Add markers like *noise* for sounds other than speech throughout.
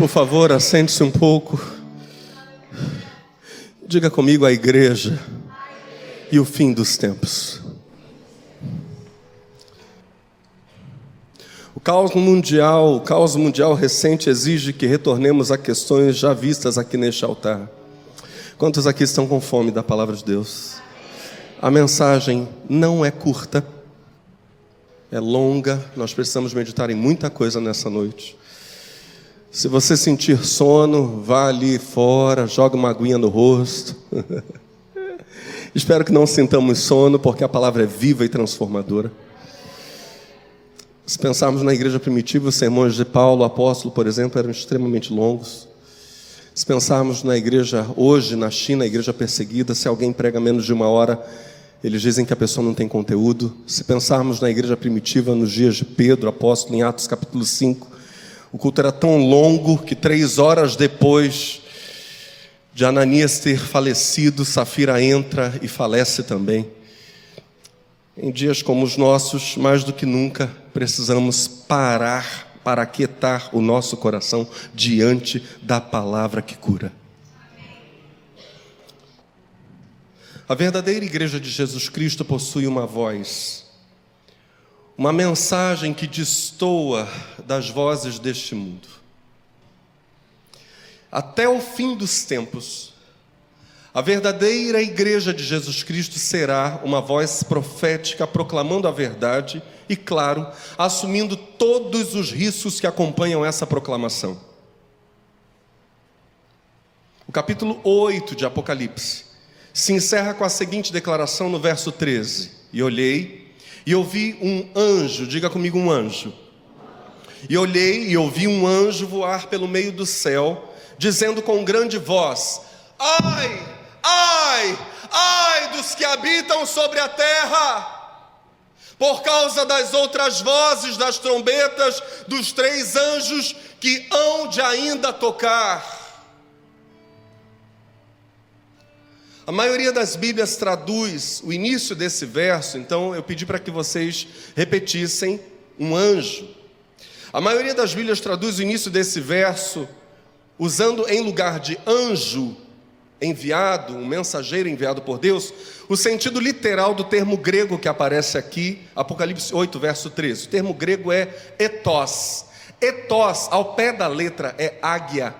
Por favor, assente-se um pouco. Diga comigo a igreja e o fim dos tempos. O caos mundial, o caos mundial recente exige que retornemos a questões já vistas aqui neste altar. Quantos aqui estão com fome da palavra de Deus? A mensagem não é curta, é longa, nós precisamos meditar em muita coisa nessa noite. Se você sentir sono, vá ali fora, joga uma aguinha no rosto. *laughs* Espero que não sintamos sono, porque a palavra é viva e transformadora. Se pensarmos na igreja primitiva, os sermões de Paulo, apóstolo, por exemplo, eram extremamente longos. Se pensarmos na igreja hoje, na China, a igreja perseguida, se alguém prega menos de uma hora, eles dizem que a pessoa não tem conteúdo. Se pensarmos na igreja primitiva, nos dias de Pedro, apóstolo, em Atos capítulo 5, o culto era tão longo que três horas depois de Ananias ter falecido, Safira entra e falece também. Em dias como os nossos, mais do que nunca, precisamos parar para aquietar o nosso coração diante da palavra que cura. A verdadeira igreja de Jesus Cristo possui uma voz, uma mensagem que destoa das vozes deste mundo. Até o fim dos tempos, a verdadeira igreja de Jesus Cristo será uma voz profética proclamando a verdade e, claro, assumindo todos os riscos que acompanham essa proclamação. O capítulo 8 de Apocalipse se encerra com a seguinte declaração no verso 13: E olhei e ouvi um anjo, diga comigo um anjo. E olhei e ouvi um anjo voar pelo meio do céu, dizendo com grande voz: Ai! Ai, ai dos que habitam sobre a terra, por causa das outras vozes das trombetas dos três anjos que hão de ainda tocar. A maioria das Bíblias traduz o início desse verso, então eu pedi para que vocês repetissem um anjo. A maioria das Bíblias traduz o início desse verso usando em lugar de anjo enviado, um mensageiro enviado por Deus, o sentido literal do termo grego que aparece aqui, Apocalipse 8, verso 13. O termo grego é etos. Etos, ao pé da letra, é águia.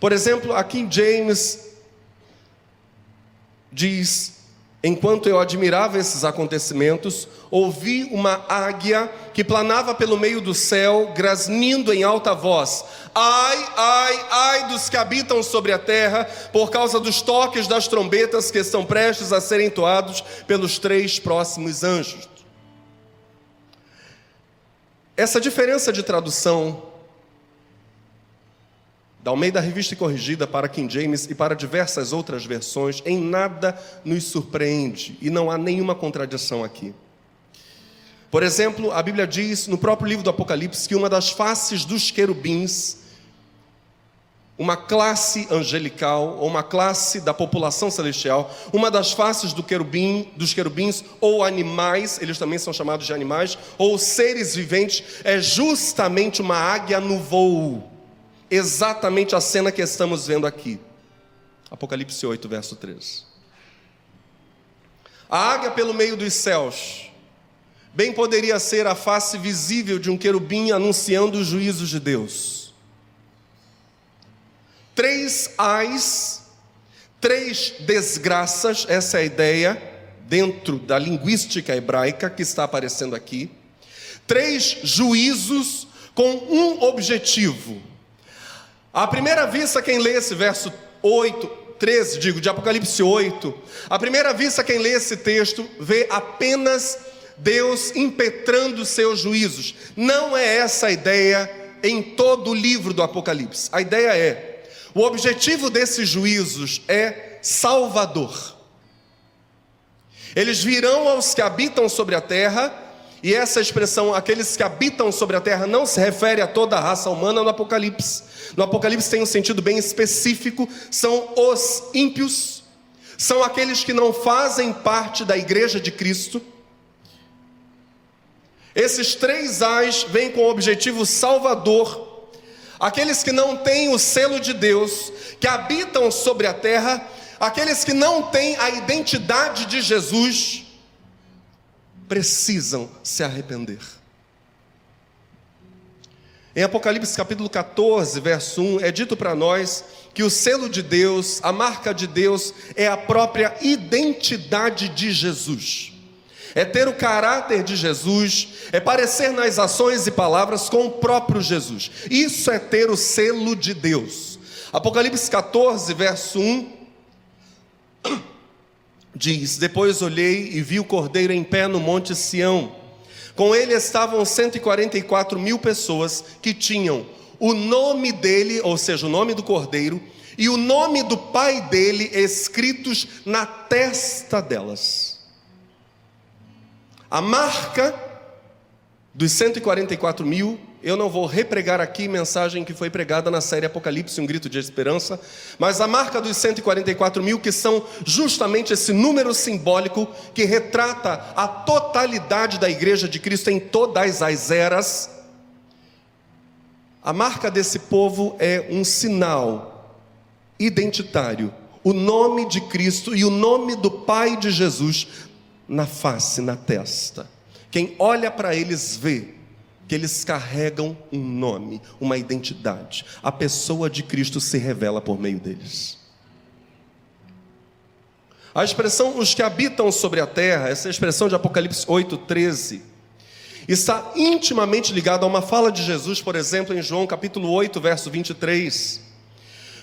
Por exemplo, aqui em James diz Enquanto eu admirava esses acontecimentos, ouvi uma águia que planava pelo meio do céu, grasnindo em alta voz: Ai, ai, ai dos que habitam sobre a terra, por causa dos toques das trombetas que estão prestes a serem entoados pelos três próximos anjos. Essa diferença de tradução da Almeida Revista Corrigida para King James e para diversas outras versões, em nada nos surpreende e não há nenhuma contradição aqui. Por exemplo, a Bíblia diz no próprio livro do Apocalipse que uma das faces dos querubins, uma classe angelical ou uma classe da população celestial, uma das faces do querubim, dos querubins ou animais, eles também são chamados de animais, ou seres viventes, é justamente uma águia no voo exatamente a cena que estamos vendo aqui. Apocalipse 8, verso 13. A águia pelo meio dos céus, bem poderia ser a face visível de um querubim anunciando os juízos de Deus. Três ais, três desgraças, essa é a ideia dentro da linguística hebraica que está aparecendo aqui. Três juízos com um objetivo: à primeira vista, quem lê esse verso 8, 13, digo, de Apocalipse 8, à primeira vista, quem lê esse texto, vê apenas Deus impetrando seus juízos. Não é essa a ideia em todo o livro do Apocalipse. A ideia é: o objetivo desses juízos é salvador. Eles virão aos que habitam sobre a terra e essa expressão, aqueles que habitam sobre a terra, não se refere a toda a raça humana no Apocalipse. No Apocalipse tem um sentido bem específico: são os ímpios, são aqueles que não fazem parte da igreja de Cristo. Esses três ais vêm com o objetivo salvador aqueles que não têm o selo de Deus, que habitam sobre a terra, aqueles que não têm a identidade de Jesus, precisam se arrepender. Em Apocalipse capítulo 14, verso 1, é dito para nós que o selo de Deus, a marca de Deus, é a própria identidade de Jesus. É ter o caráter de Jesus, é parecer nas ações e palavras com o próprio Jesus. Isso é ter o selo de Deus. Apocalipse 14, verso 1 *coughs* diz: Depois olhei e vi o cordeiro em pé no monte Sião. Com ele estavam 144 mil pessoas que tinham o nome dele, ou seja, o nome do cordeiro, e o nome do pai dele escritos na testa delas. A marca dos 144 mil eu não vou repregar aqui mensagem que foi pregada na série Apocalipse, um grito de esperança, mas a marca dos 144 mil, que são justamente esse número simbólico que retrata a totalidade da igreja de Cristo em todas as eras. A marca desse povo é um sinal identitário, o nome de Cristo e o nome do Pai de Jesus na face, na testa. Quem olha para eles vê que eles carregam um nome, uma identidade. A pessoa de Cristo se revela por meio deles. A expressão os que habitam sobre a terra, essa expressão de Apocalipse 8:13, está intimamente ligada a uma fala de Jesus, por exemplo, em João capítulo 8, verso 23.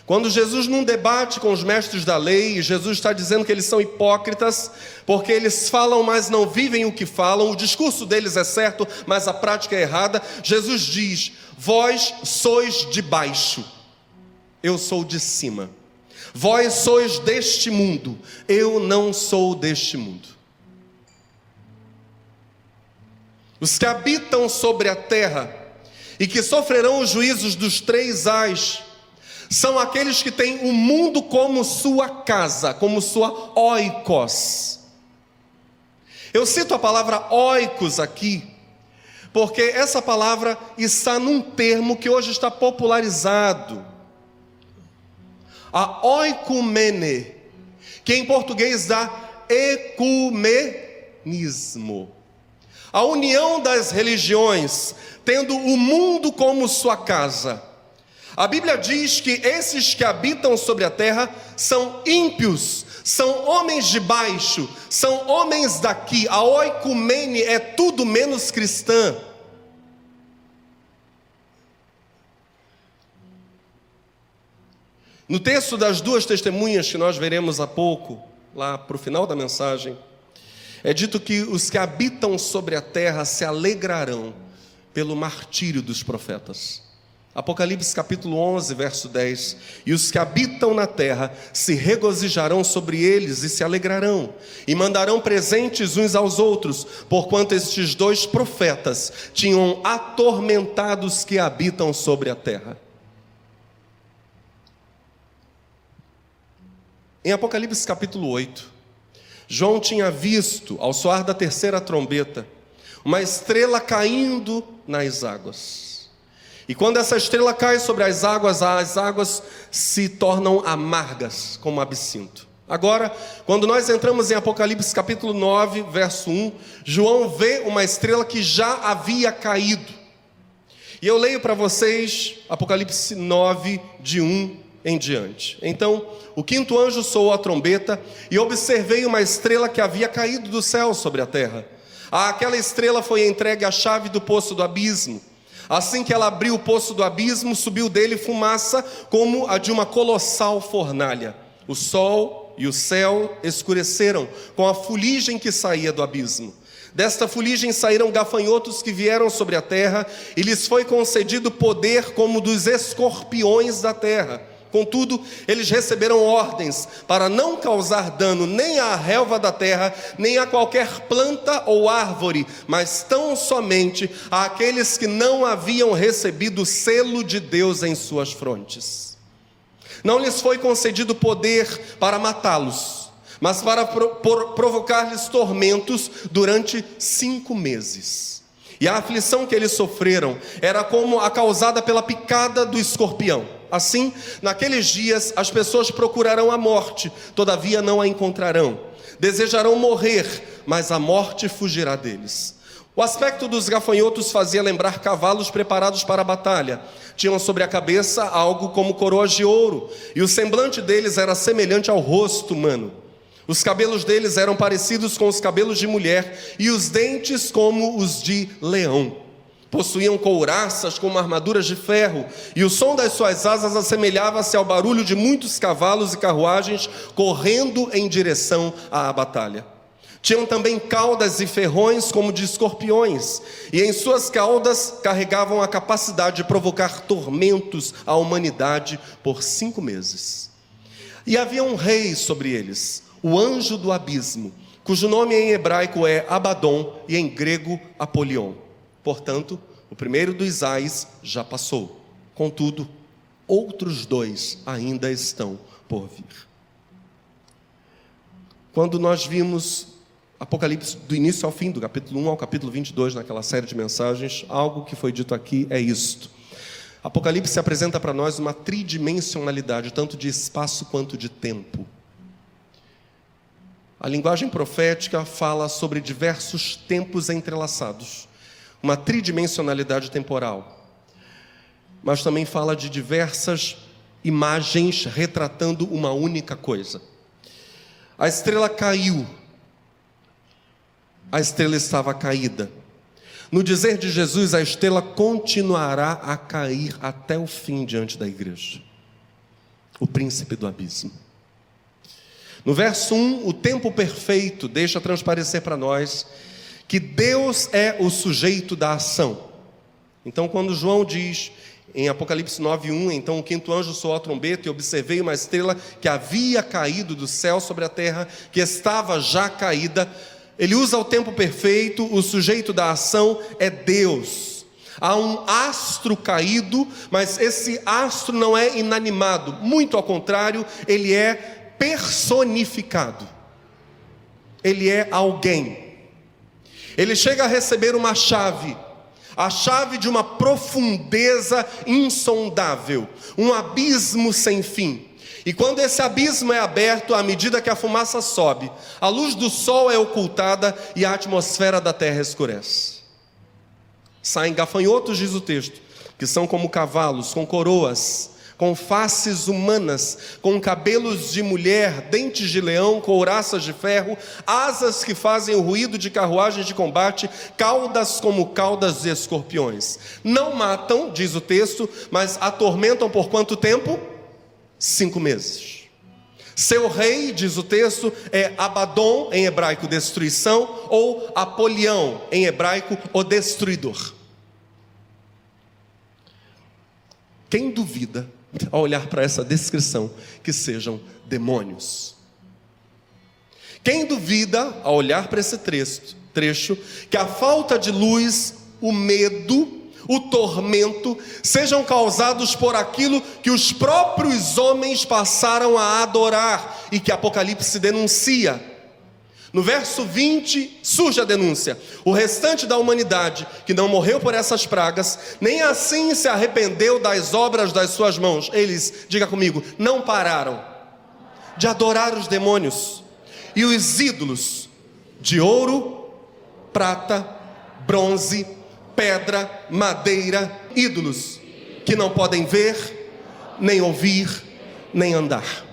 Quando Jesus, num debate com os mestres da lei, Jesus está dizendo que eles são hipócritas, porque eles falam, mas não vivem o que falam, o discurso deles é certo, mas a prática é errada. Jesus diz: Vós sois de baixo, eu sou de cima. Vós sois deste mundo, eu não sou deste mundo. Os que habitam sobre a terra e que sofrerão os juízos dos três ais, são aqueles que têm o mundo como sua casa, como sua oikos. Eu cito a palavra oikos aqui, porque essa palavra está num termo que hoje está popularizado. A oikumene, que em português dá ecumenismo. A união das religiões, tendo o mundo como sua casa a Bíblia diz que esses que habitam sobre a terra são ímpios, são homens de baixo, são homens daqui. A oicumene é tudo menos cristã. No texto das duas testemunhas que nós veremos há pouco, lá para o final da mensagem, é dito que os que habitam sobre a terra se alegrarão pelo martírio dos profetas. Apocalipse capítulo 11, verso 10: E os que habitam na terra se regozijarão sobre eles e se alegrarão, e mandarão presentes uns aos outros, porquanto estes dois profetas tinham atormentado os que habitam sobre a terra. Em Apocalipse capítulo 8, João tinha visto, ao soar da terceira trombeta, uma estrela caindo nas águas. E quando essa estrela cai sobre as águas, as águas se tornam amargas, como absinto. Agora, quando nós entramos em Apocalipse capítulo 9, verso 1, João vê uma estrela que já havia caído. E eu leio para vocês Apocalipse 9, de 1 em diante. Então, o quinto anjo soou a trombeta e observei uma estrela que havia caído do céu sobre a terra. Aquela estrela foi entregue a chave do poço do abismo. Assim que ela abriu o poço do abismo, subiu dele fumaça como a de uma colossal fornalha. O sol e o céu escureceram com a fuligem que saía do abismo. Desta fuligem saíram gafanhotos que vieram sobre a terra, e lhes foi concedido poder como dos escorpiões da terra Contudo, eles receberam ordens para não causar dano nem à relva da terra, nem a qualquer planta ou árvore, mas tão somente àqueles que não haviam recebido o selo de Deus em suas frontes. Não lhes foi concedido poder para matá-los, mas para provocar-lhes tormentos durante cinco meses. E a aflição que eles sofreram era como a causada pela picada do escorpião. Assim, naqueles dias, as pessoas procurarão a morte, todavia não a encontrarão. Desejarão morrer, mas a morte fugirá deles. O aspecto dos gafanhotos fazia lembrar cavalos preparados para a batalha. Tinham sobre a cabeça algo como coroas de ouro, e o semblante deles era semelhante ao rosto humano. Os cabelos deles eram parecidos com os cabelos de mulher, e os dentes como os de leão. Possuíam couraças como armaduras de ferro, e o som das suas asas assemelhava-se ao barulho de muitos cavalos e carruagens correndo em direção à batalha. Tinham também caudas e ferrões como de escorpiões, e em suas caudas carregavam a capacidade de provocar tormentos à humanidade por cinco meses. E havia um rei sobre eles, o anjo do abismo, cujo nome em hebraico é Abaddon e em grego Apolion. Portanto, o primeiro dos ais já passou. Contudo, outros dois ainda estão por vir. Quando nós vimos Apocalipse do início ao fim, do capítulo 1 ao capítulo 22, naquela série de mensagens, algo que foi dito aqui é isto. Apocalipse apresenta para nós uma tridimensionalidade, tanto de espaço quanto de tempo. A linguagem profética fala sobre diversos tempos entrelaçados, uma tridimensionalidade temporal. Mas também fala de diversas imagens retratando uma única coisa. A estrela caiu a estrela estava caída. No dizer de Jesus, a estrela continuará a cair até o fim diante da igreja. O príncipe do abismo. No verso 1, o tempo perfeito deixa transparecer para nós que Deus é o sujeito da ação. Então, quando João diz em Apocalipse 9:1, então o quinto anjo soou a trombeta e observei uma estrela que havia caído do céu sobre a terra, que estava já caída, ele usa o tempo perfeito, o sujeito da ação é Deus. Há um astro caído, mas esse astro não é inanimado, muito ao contrário, ele é personificado. Ele é alguém. Ele chega a receber uma chave, a chave de uma profundeza insondável, um abismo sem fim. E quando esse abismo é aberto, à medida que a fumaça sobe, a luz do sol é ocultada e a atmosfera da terra escurece. Saem gafanhotos, diz o texto, que são como cavalos, com coroas, com faces humanas, com cabelos de mulher, dentes de leão, couraças de ferro, asas que fazem o ruído de carruagens de combate, caudas como caudas de escorpiões. Não matam, diz o texto, mas atormentam por quanto tempo? cinco meses. Seu rei, diz o texto, é Abaddon, em hebraico destruição, ou Apolião, em hebraico o destruidor. Quem duvida, ao olhar para essa descrição, que sejam demônios? Quem duvida, ao olhar para esse trecho, trecho, que a falta de luz, o medo, o tormento sejam causados por aquilo que os próprios homens passaram a adorar e que Apocalipse denuncia. No verso 20 surge a denúncia: o restante da humanidade que não morreu por essas pragas, nem assim se arrependeu das obras das suas mãos. Eles, diga comigo, não pararam de adorar os demônios e os ídolos de ouro, prata, bronze, pedra, madeira, ídolos que não podem ver, nem ouvir, nem andar.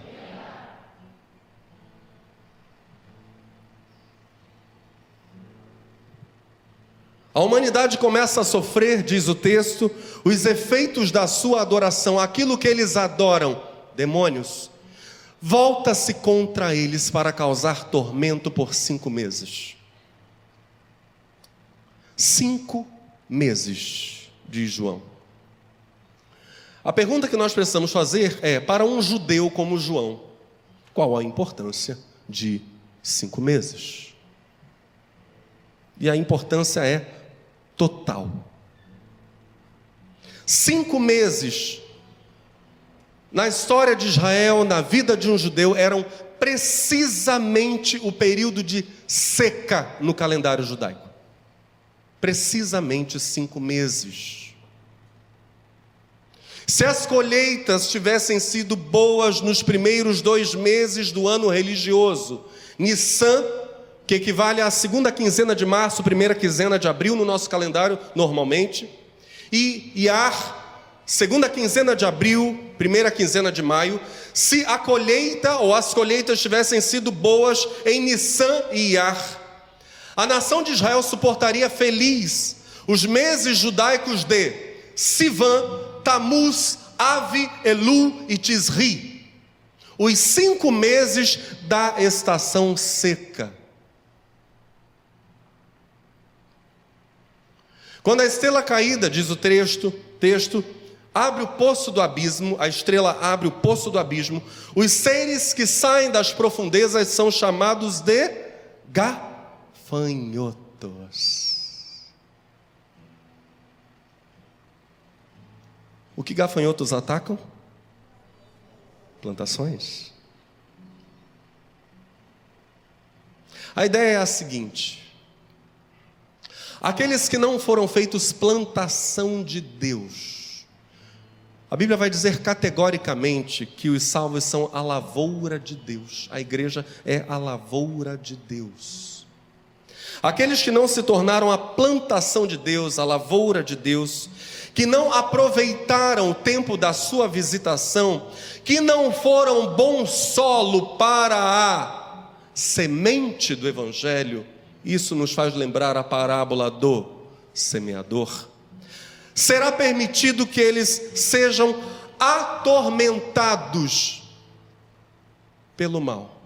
A humanidade começa a sofrer, diz o texto, os efeitos da sua adoração, aquilo que eles adoram, demônios, volta-se contra eles para causar tormento por cinco meses. Cinco meses, diz João. A pergunta que nós precisamos fazer é: para um judeu como João, qual a importância de cinco meses? E a importância é total. Cinco meses na história de Israel, na vida de um judeu, eram precisamente o período de seca no calendário judaico. precisamente cinco meses. Se as colheitas tivessem sido boas nos primeiros dois meses do ano religioso, Nissan, que equivale à segunda quinzena de março, primeira quinzena de abril no nosso calendário, normalmente, e Iar, segunda quinzena de abril, primeira quinzena de maio, se a colheita ou as colheitas tivessem sido boas em Nissan e Iar, a nação de Israel suportaria feliz os meses judaicos de Sivan, Tamuz, Ave, Elu e Tisri, os cinco meses da estação seca. Quando a estrela caída, diz o texto, texto, abre o poço do abismo, a estrela abre o poço do abismo, os seres que saem das profundezas são chamados de gafanhotos. O que gafanhotos atacam? Plantações. A ideia é a seguinte: aqueles que não foram feitos plantação de Deus, a Bíblia vai dizer categoricamente que os salvos são a lavoura de Deus, a igreja é a lavoura de Deus. Aqueles que não se tornaram a plantação de Deus, a lavoura de Deus, que não aproveitaram o tempo da sua visitação, que não foram bom solo para a semente do Evangelho, isso nos faz lembrar a parábola do semeador. Será permitido que eles sejam atormentados pelo mal.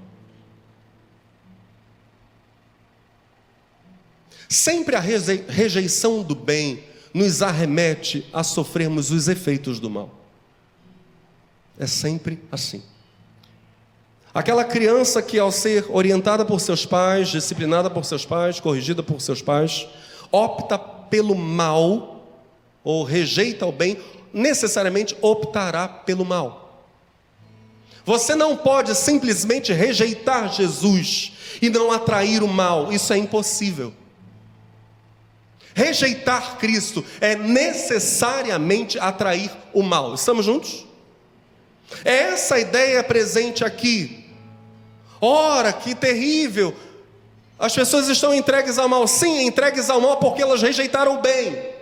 Sempre a rejeição do bem nos arremete a sofrermos os efeitos do mal. É sempre assim. Aquela criança que, ao ser orientada por seus pais, disciplinada por seus pais, corrigida por seus pais, opta pelo mal ou rejeita o bem, necessariamente optará pelo mal. Você não pode simplesmente rejeitar Jesus e não atrair o mal, isso é impossível. Rejeitar Cristo é necessariamente atrair o mal. Estamos juntos? É essa a ideia presente aqui. Ora, que terrível! As pessoas estão entregues ao mal. Sim, entregues ao mal porque elas rejeitaram o bem.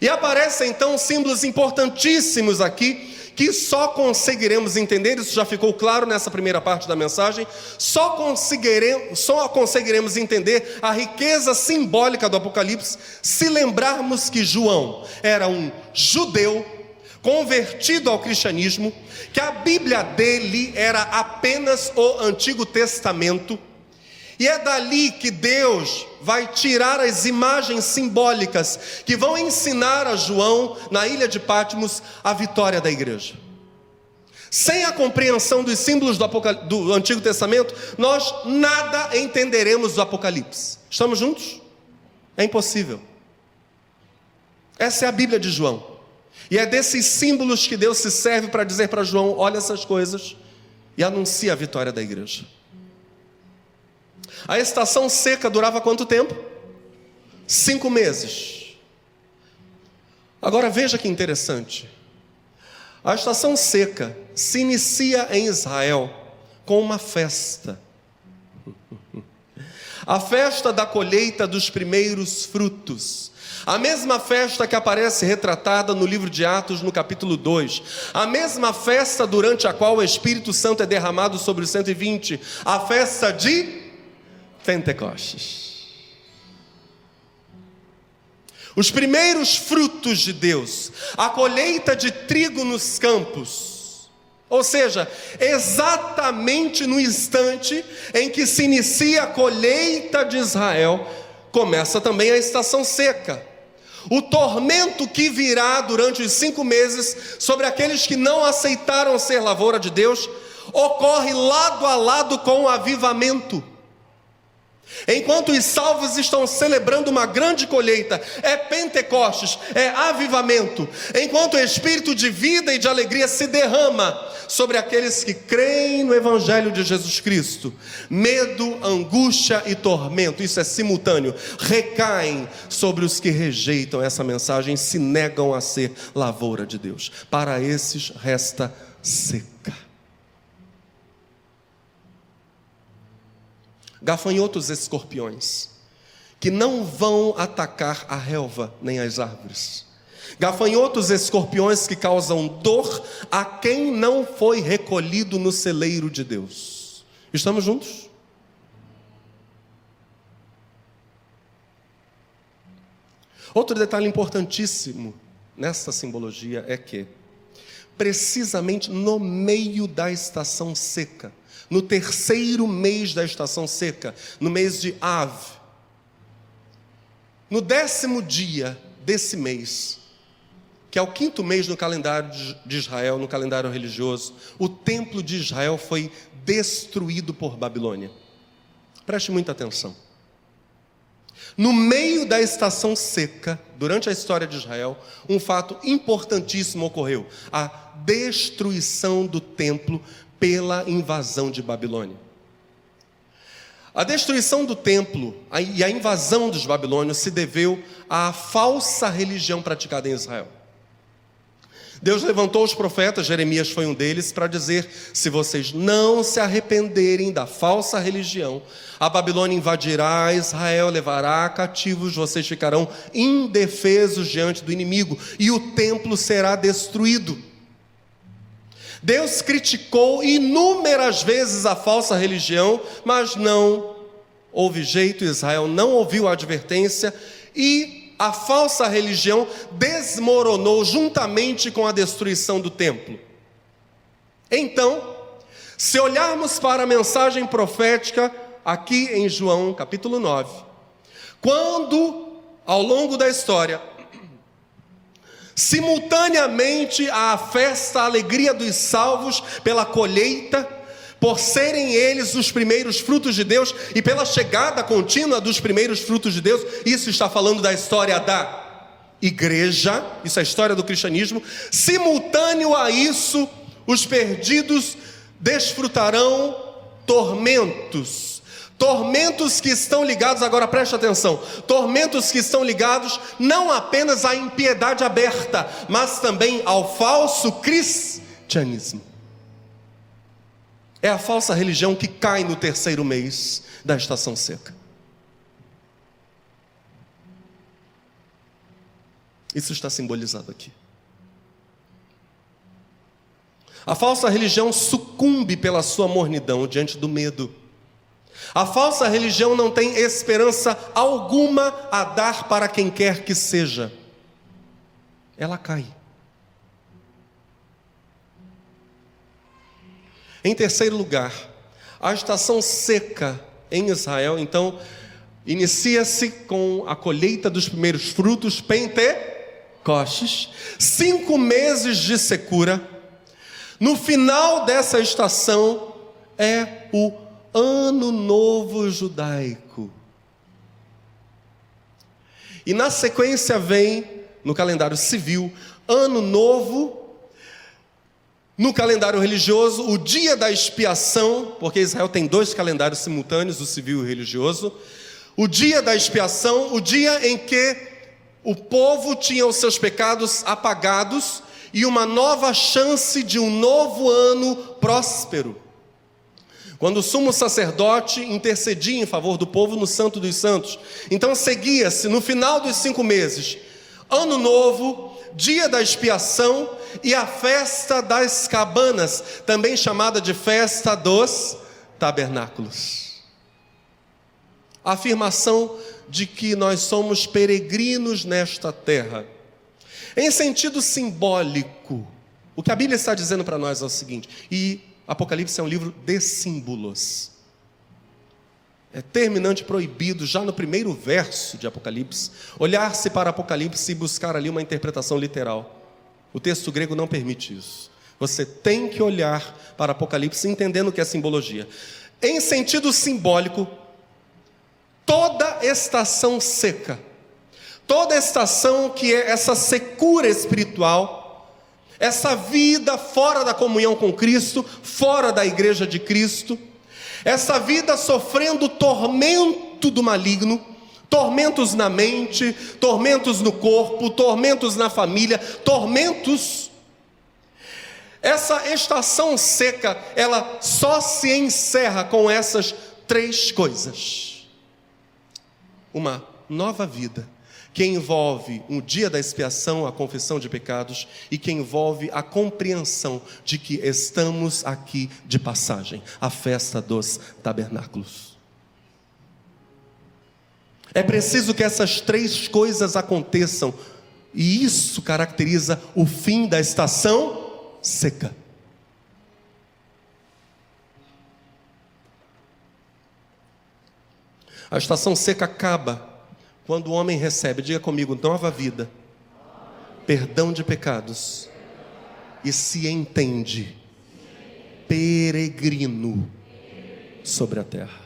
E aparecem então símbolos importantíssimos aqui que só conseguiremos entender, isso já ficou claro nessa primeira parte da mensagem, só conseguiremos, só conseguiremos entender a riqueza simbólica do Apocalipse se lembrarmos que João era um judeu convertido ao cristianismo, que a Bíblia dele era apenas o Antigo Testamento, e é dali que Deus vai tirar as imagens simbólicas que vão ensinar a João, na ilha de Patmos, a vitória da igreja. Sem a compreensão dos símbolos do, do Antigo Testamento, nós nada entenderemos do Apocalipse. Estamos juntos? É impossível. Essa é a Bíblia de João. E é desses símbolos que Deus se serve para dizer para João: olha essas coisas e anuncia a vitória da igreja. A estação seca durava quanto tempo? Cinco meses. Agora veja que interessante. A estação seca se inicia em Israel com uma festa. A festa da colheita dos primeiros frutos. A mesma festa que aparece retratada no livro de Atos, no capítulo 2. A mesma festa durante a qual o Espírito Santo é derramado sobre os 120. A festa de Pentecostes. Os primeiros frutos de Deus, a colheita de trigo nos campos, ou seja, exatamente no instante em que se inicia a colheita de Israel, começa também a estação seca. O tormento que virá durante os cinco meses sobre aqueles que não aceitaram ser lavoura de Deus, ocorre lado a lado com o avivamento. Enquanto os salvos estão celebrando uma grande colheita, é Pentecostes, é avivamento. Enquanto o espírito de vida e de alegria se derrama sobre aqueles que creem no Evangelho de Jesus Cristo, medo, angústia e tormento, isso é simultâneo, recaem sobre os que rejeitam essa mensagem e se negam a ser lavoura de Deus. Para esses resta seca. Gafanhotos escorpiões, que não vão atacar a relva nem as árvores. Gafanhotos escorpiões que causam dor a quem não foi recolhido no celeiro de Deus. Estamos juntos? Outro detalhe importantíssimo nessa simbologia é que, precisamente no meio da estação seca, no terceiro mês da estação seca, no mês de Av. No décimo dia desse mês, que é o quinto mês no calendário de Israel, no calendário religioso, o templo de Israel foi destruído por Babilônia. Preste muita atenção. No meio da estação seca, durante a história de Israel, um fato importantíssimo ocorreu: a destruição do templo pela invasão de Babilônia. A destruição do templo e a invasão dos babilônios se deveu à falsa religião praticada em Israel. Deus levantou os profetas, Jeremias foi um deles, para dizer: se vocês não se arrependerem da falsa religião, a Babilônia invadirá Israel, levará cativos, vocês ficarão indefesos diante do inimigo, e o templo será destruído. Deus criticou inúmeras vezes a falsa religião, mas não houve jeito, Israel não ouviu a advertência e a falsa religião desmoronou juntamente com a destruição do templo. Então, se olharmos para a mensagem profética aqui em João, capítulo 9, quando ao longo da história simultaneamente à festa, à alegria dos salvos pela colheita, por serem eles os primeiros frutos de Deus e pela chegada contínua dos primeiros frutos de Deus. Isso está falando da história da igreja, isso é a história do cristianismo. Simultâneo a isso, os perdidos desfrutarão tormentos Tormentos que estão ligados, agora preste atenção, tormentos que estão ligados não apenas à impiedade aberta, mas também ao falso cristianismo. É a falsa religião que cai no terceiro mês da estação seca. Isso está simbolizado aqui. A falsa religião sucumbe pela sua mornidão diante do medo. A falsa religião não tem esperança alguma a dar para quem quer que seja. Ela cai. Em terceiro lugar, a estação seca em Israel, então, inicia-se com a colheita dos primeiros frutos, Pentecostes, cinco meses de secura. No final dessa estação é o Ano Novo Judaico. E na sequência vem, no calendário civil, Ano Novo, no calendário religioso, o dia da expiação, porque Israel tem dois calendários simultâneos, o civil e o religioso. O dia da expiação, o dia em que o povo tinha os seus pecados apagados e uma nova chance de um novo ano próspero. Quando o sumo sacerdote intercedia em favor do povo no Santo dos Santos. Então seguia-se no final dos cinco meses, ano novo, dia da expiação e a festa das cabanas, também chamada de festa dos tabernáculos. A afirmação de que nós somos peregrinos nesta terra. Em sentido simbólico, o que a Bíblia está dizendo para nós é o seguinte, e Apocalipse é um livro de símbolos. É terminante proibido, já no primeiro verso de Apocalipse, olhar-se para Apocalipse e buscar ali uma interpretação literal. O texto grego não permite isso. Você tem que olhar para Apocalipse entendendo o que é simbologia. Em sentido simbólico, toda estação seca, toda estação que é essa secura espiritual, essa vida fora da comunhão com Cristo, fora da igreja de Cristo, essa vida sofrendo tormento do maligno, tormentos na mente, tormentos no corpo, tormentos na família, tormentos. Essa estação seca, ela só se encerra com essas três coisas: uma nova vida, que envolve um dia da expiação, a confissão de pecados, e que envolve a compreensão de que estamos aqui de passagem a festa dos tabernáculos. É preciso que essas três coisas aconteçam, e isso caracteriza o fim da estação seca. A estação seca acaba quando o homem recebe, diga comigo, nova vida, perdão de pecados e se entende peregrino sobre a terra.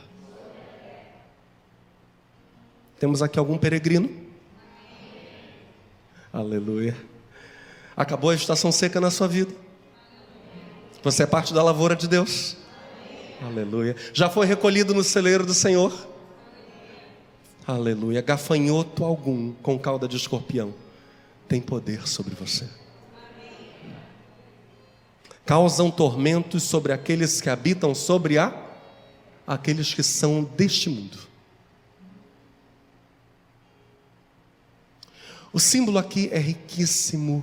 Temos aqui algum peregrino? Aleluia. Acabou a estação seca na sua vida. Você é parte da lavoura de Deus. Aleluia. Já foi recolhido no celeiro do Senhor. Aleluia. Gafanhoto algum com cauda de escorpião tem poder sobre você. Causam tormentos sobre aqueles que habitam sobre a aqueles que são deste mundo. O símbolo aqui é riquíssimo.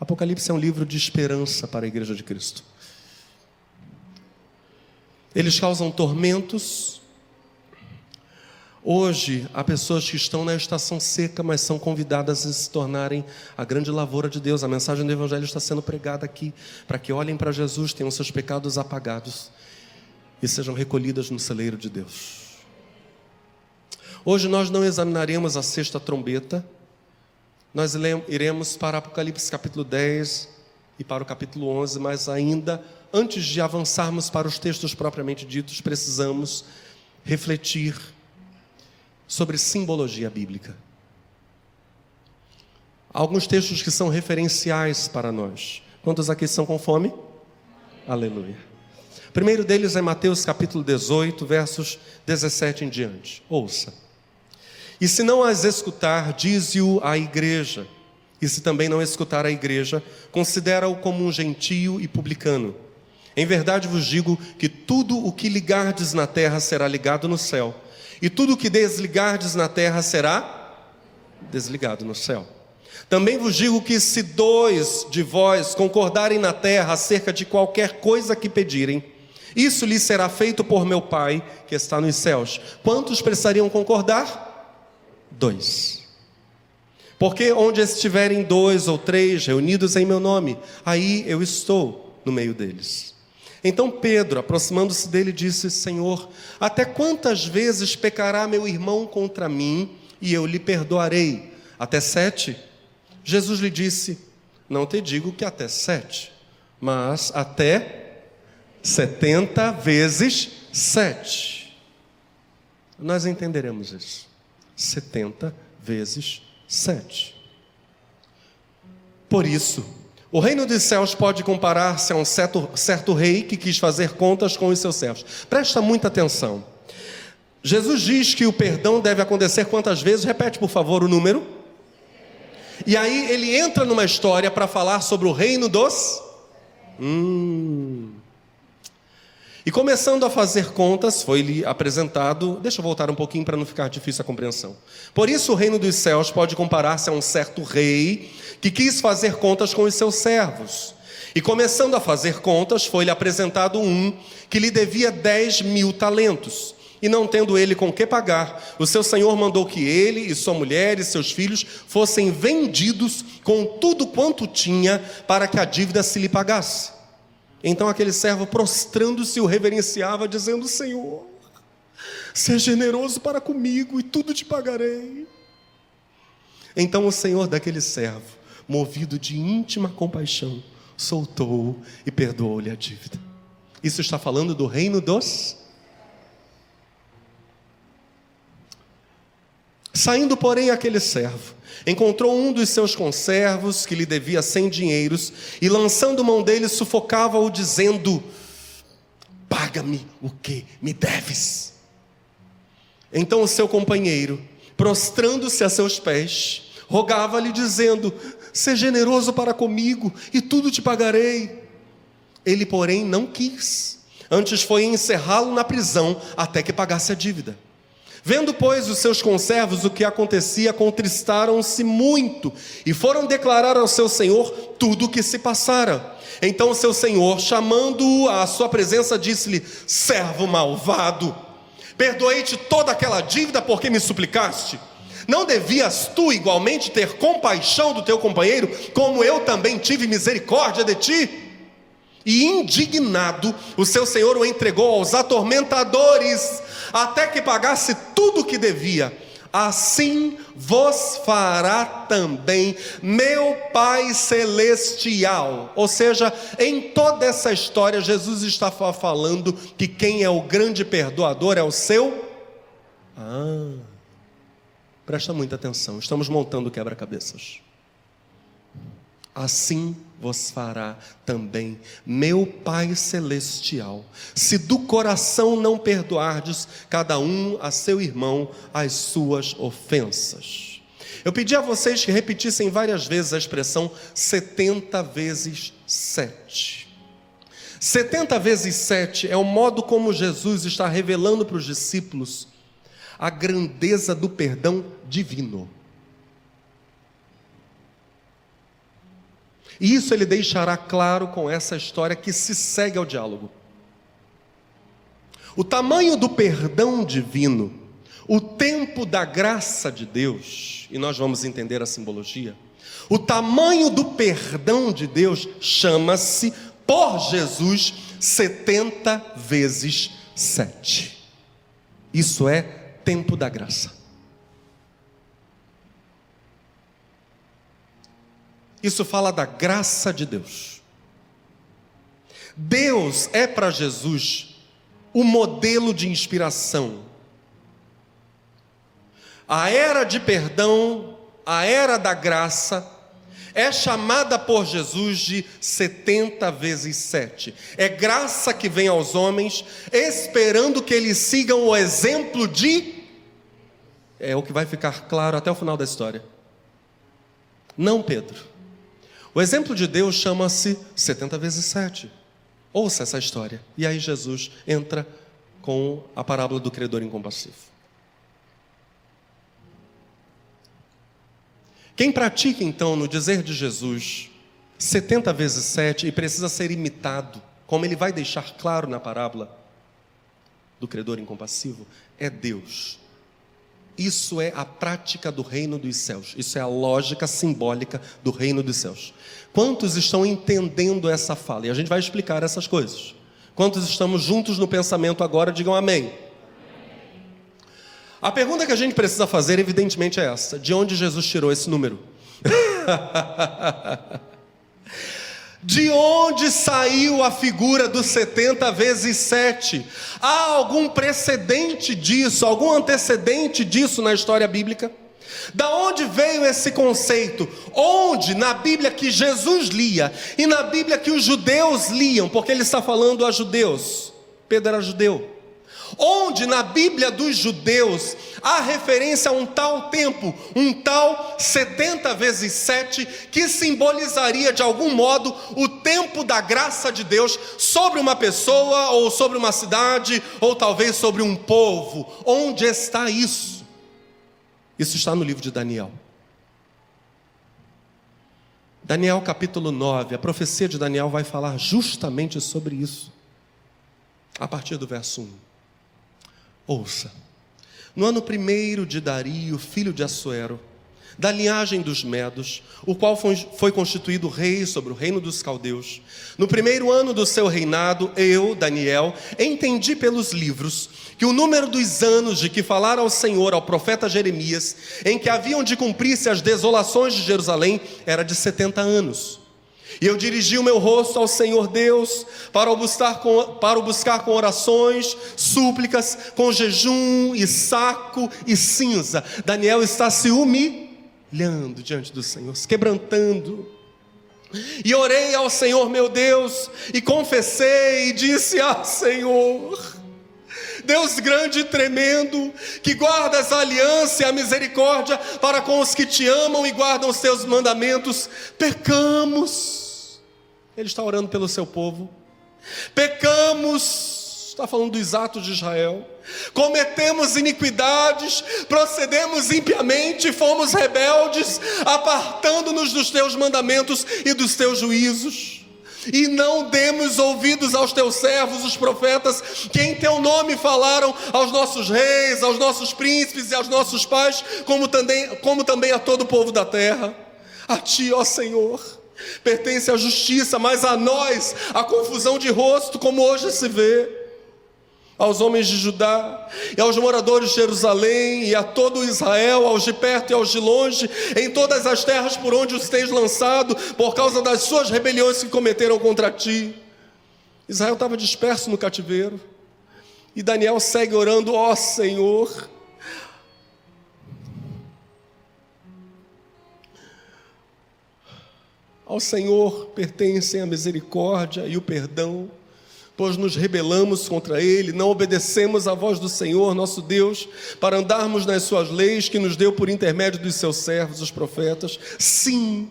Apocalipse é um livro de esperança para a igreja de Cristo. Eles causam tormentos. Hoje, há pessoas que estão na estação seca, mas são convidadas a se tornarem a grande lavoura de Deus. A mensagem do Evangelho está sendo pregada aqui, para que olhem para Jesus, tenham seus pecados apagados e sejam recolhidas no celeiro de Deus. Hoje nós não examinaremos a sexta trombeta, nós iremos para Apocalipse capítulo 10 e para o capítulo 11, mas ainda antes de avançarmos para os textos propriamente ditos, precisamos refletir sobre simbologia bíblica. Alguns textos que são referenciais para nós. Quantos aqui são com fome? Aleluia. O primeiro deles é Mateus capítulo 18, versos 17 em diante. Ouça. E se não as escutar, dize-o à igreja. E se também não escutar a igreja, considera-o como um gentio e publicano. Em verdade vos digo que tudo o que ligardes na terra será ligado no céu, e tudo o que desligardes na terra será desligado no céu. Também vos digo que se dois de vós concordarem na terra acerca de qualquer coisa que pedirem, isso lhes será feito por meu Pai que está nos céus. Quantos precisariam concordar? dois. Porque onde estiverem dois ou três reunidos em meu nome, aí eu estou no meio deles. Então Pedro, aproximando-se dele, disse: Senhor, até quantas vezes pecará meu irmão contra mim e eu lhe perdoarei? Até sete? Jesus lhe disse: Não te digo que até sete, mas até setenta vezes sete. Nós entenderemos isso. 70 vezes 7. Por isso, o reino dos céus pode comparar-se a um certo, certo rei que quis fazer contas com os seus servos. Presta muita atenção. Jesus diz que o perdão deve acontecer quantas vezes? Repete, por favor, o número. E aí ele entra numa história para falar sobre o reino dos. Hum. E começando a fazer contas, foi-lhe apresentado. Deixa eu voltar um pouquinho para não ficar difícil a compreensão. Por isso, o reino dos céus pode comparar-se a um certo rei que quis fazer contas com os seus servos. E começando a fazer contas, foi-lhe apresentado um que lhe devia dez mil talentos. E não tendo ele com que pagar, o seu senhor mandou que ele e sua mulher e seus filhos fossem vendidos com tudo quanto tinha, para que a dívida se lhe pagasse. Então aquele servo, prostrando-se, o reverenciava, dizendo: Senhor, seja generoso para comigo e tudo te pagarei. Então o senhor daquele servo, movido de íntima compaixão, soltou e perdoou-lhe a dívida. Isso está falando do reino dos. Saindo, porém, aquele servo, encontrou um dos seus conservos que lhe devia cem dinheiros e, lançando mão dele, sufocava-o, dizendo: Paga-me o que me deves. Então o seu companheiro, prostrando-se a seus pés, rogava-lhe, dizendo: Seja generoso para comigo e tudo te pagarei. Ele, porém, não quis. Antes foi encerrá-lo na prisão até que pagasse a dívida. Vendo, pois, os seus conservos o que acontecia, contristaram-se muito e foram declarar ao seu senhor tudo o que se passara. Então o seu senhor, chamando-o à sua presença, disse-lhe: Servo malvado, perdoei-te toda aquela dívida porque me suplicaste. Não devias tu igualmente ter compaixão do teu companheiro, como eu também tive misericórdia de ti? E indignado, o seu senhor o entregou aos atormentadores, até que pagasse tudo o que devia. Assim vos fará também meu Pai Celestial. Ou seja, em toda essa história, Jesus está falando que quem é o grande perdoador é o seu. Ah, presta muita atenção, estamos montando quebra-cabeças. Assim vos fará também meu Pai Celestial, se do coração não perdoardes cada um a seu irmão as suas ofensas. Eu pedi a vocês que repetissem várias vezes a expressão 70 vezes 7. 70 vezes 7 é o modo como Jesus está revelando para os discípulos a grandeza do perdão divino. E isso ele deixará claro com essa história que se segue ao diálogo. O tamanho do perdão divino, o tempo da graça de Deus, e nós vamos entender a simbologia. O tamanho do perdão de Deus chama-se, por Jesus, 70 vezes 7. Isso é tempo da graça. Isso fala da graça de Deus. Deus é para Jesus o modelo de inspiração. A era de perdão, a era da graça, é chamada por Jesus de 70 vezes 7. É graça que vem aos homens, esperando que eles sigam o exemplo de. É o que vai ficar claro até o final da história. Não, Pedro. O exemplo de Deus chama-se 70 vezes 7. Ouça essa história. E aí Jesus entra com a parábola do credor incompassivo. Quem pratica então no dizer de Jesus 70 vezes 7 e precisa ser imitado, como ele vai deixar claro na parábola do credor incompassivo, é Deus. Isso é a prática do reino dos céus. Isso é a lógica simbólica do reino dos céus. Quantos estão entendendo essa fala? E a gente vai explicar essas coisas. Quantos estamos juntos no pensamento agora? Digam amém. A pergunta que a gente precisa fazer, evidentemente, é essa: de onde Jesus tirou esse número? *laughs* De onde saiu a figura dos 70 vezes 7? Há algum precedente disso, algum antecedente disso na história bíblica? Da onde veio esse conceito? Onde na Bíblia que Jesus lia e na Bíblia que os judeus liam, porque ele está falando a judeus. Pedro era judeu onde na Bíblia dos judeus há referência a um tal tempo, um tal 70 vezes 7, que simbolizaria de algum modo o tempo da graça de Deus sobre uma pessoa, ou sobre uma cidade, ou talvez sobre um povo. Onde está isso? Isso está no livro de Daniel. Daniel capítulo 9, a profecia de Daniel vai falar justamente sobre isso, a partir do verso 1. Ouça. No ano primeiro de Dario, filho de Assuero, da linhagem dos Medos, o qual foi constituído rei sobre o reino dos caldeus. No primeiro ano do seu reinado, eu, Daniel, entendi pelos livros que o número dos anos de que falara o Senhor ao profeta Jeremias, em que haviam de cumprir-se as desolações de Jerusalém, era de setenta anos. E eu dirigi o meu rosto ao Senhor Deus para o buscar com, para o buscar com orações, súplicas, com jejum e saco e cinza. Daniel está se humilhando diante do Senhor, se quebrantando. E orei ao Senhor meu Deus, e confessei e disse: Ah, Senhor, Deus grande e tremendo, que guardas a aliança e a misericórdia para com os que te amam e guardam os teus mandamentos, pecamos. Ele está orando pelo seu povo. Pecamos, está falando dos atos de Israel. Cometemos iniquidades, procedemos impiamente, fomos rebeldes, apartando-nos dos teus mandamentos e dos teus juízos e não demos ouvidos aos teus servos, os profetas, que em teu nome falaram aos nossos reis, aos nossos príncipes e aos nossos pais, como também, como também a todo o povo da terra. A ti, ó Senhor, pertence a justiça, mas a nós a confusão de rosto, como hoje se vê aos homens de Judá, e aos moradores de Jerusalém, e a todo Israel, aos de perto e aos de longe, em todas as terras por onde os tens lançado, por causa das suas rebeliões que cometeram contra ti. Israel estava disperso no cativeiro, e Daniel segue orando: Ó oh, Senhor, ao Senhor pertencem a misericórdia e o perdão pois nos rebelamos contra Ele, não obedecemos à voz do Senhor, nosso Deus, para andarmos nas Suas leis que nos deu por intermédio dos seus servos, os profetas. Sim,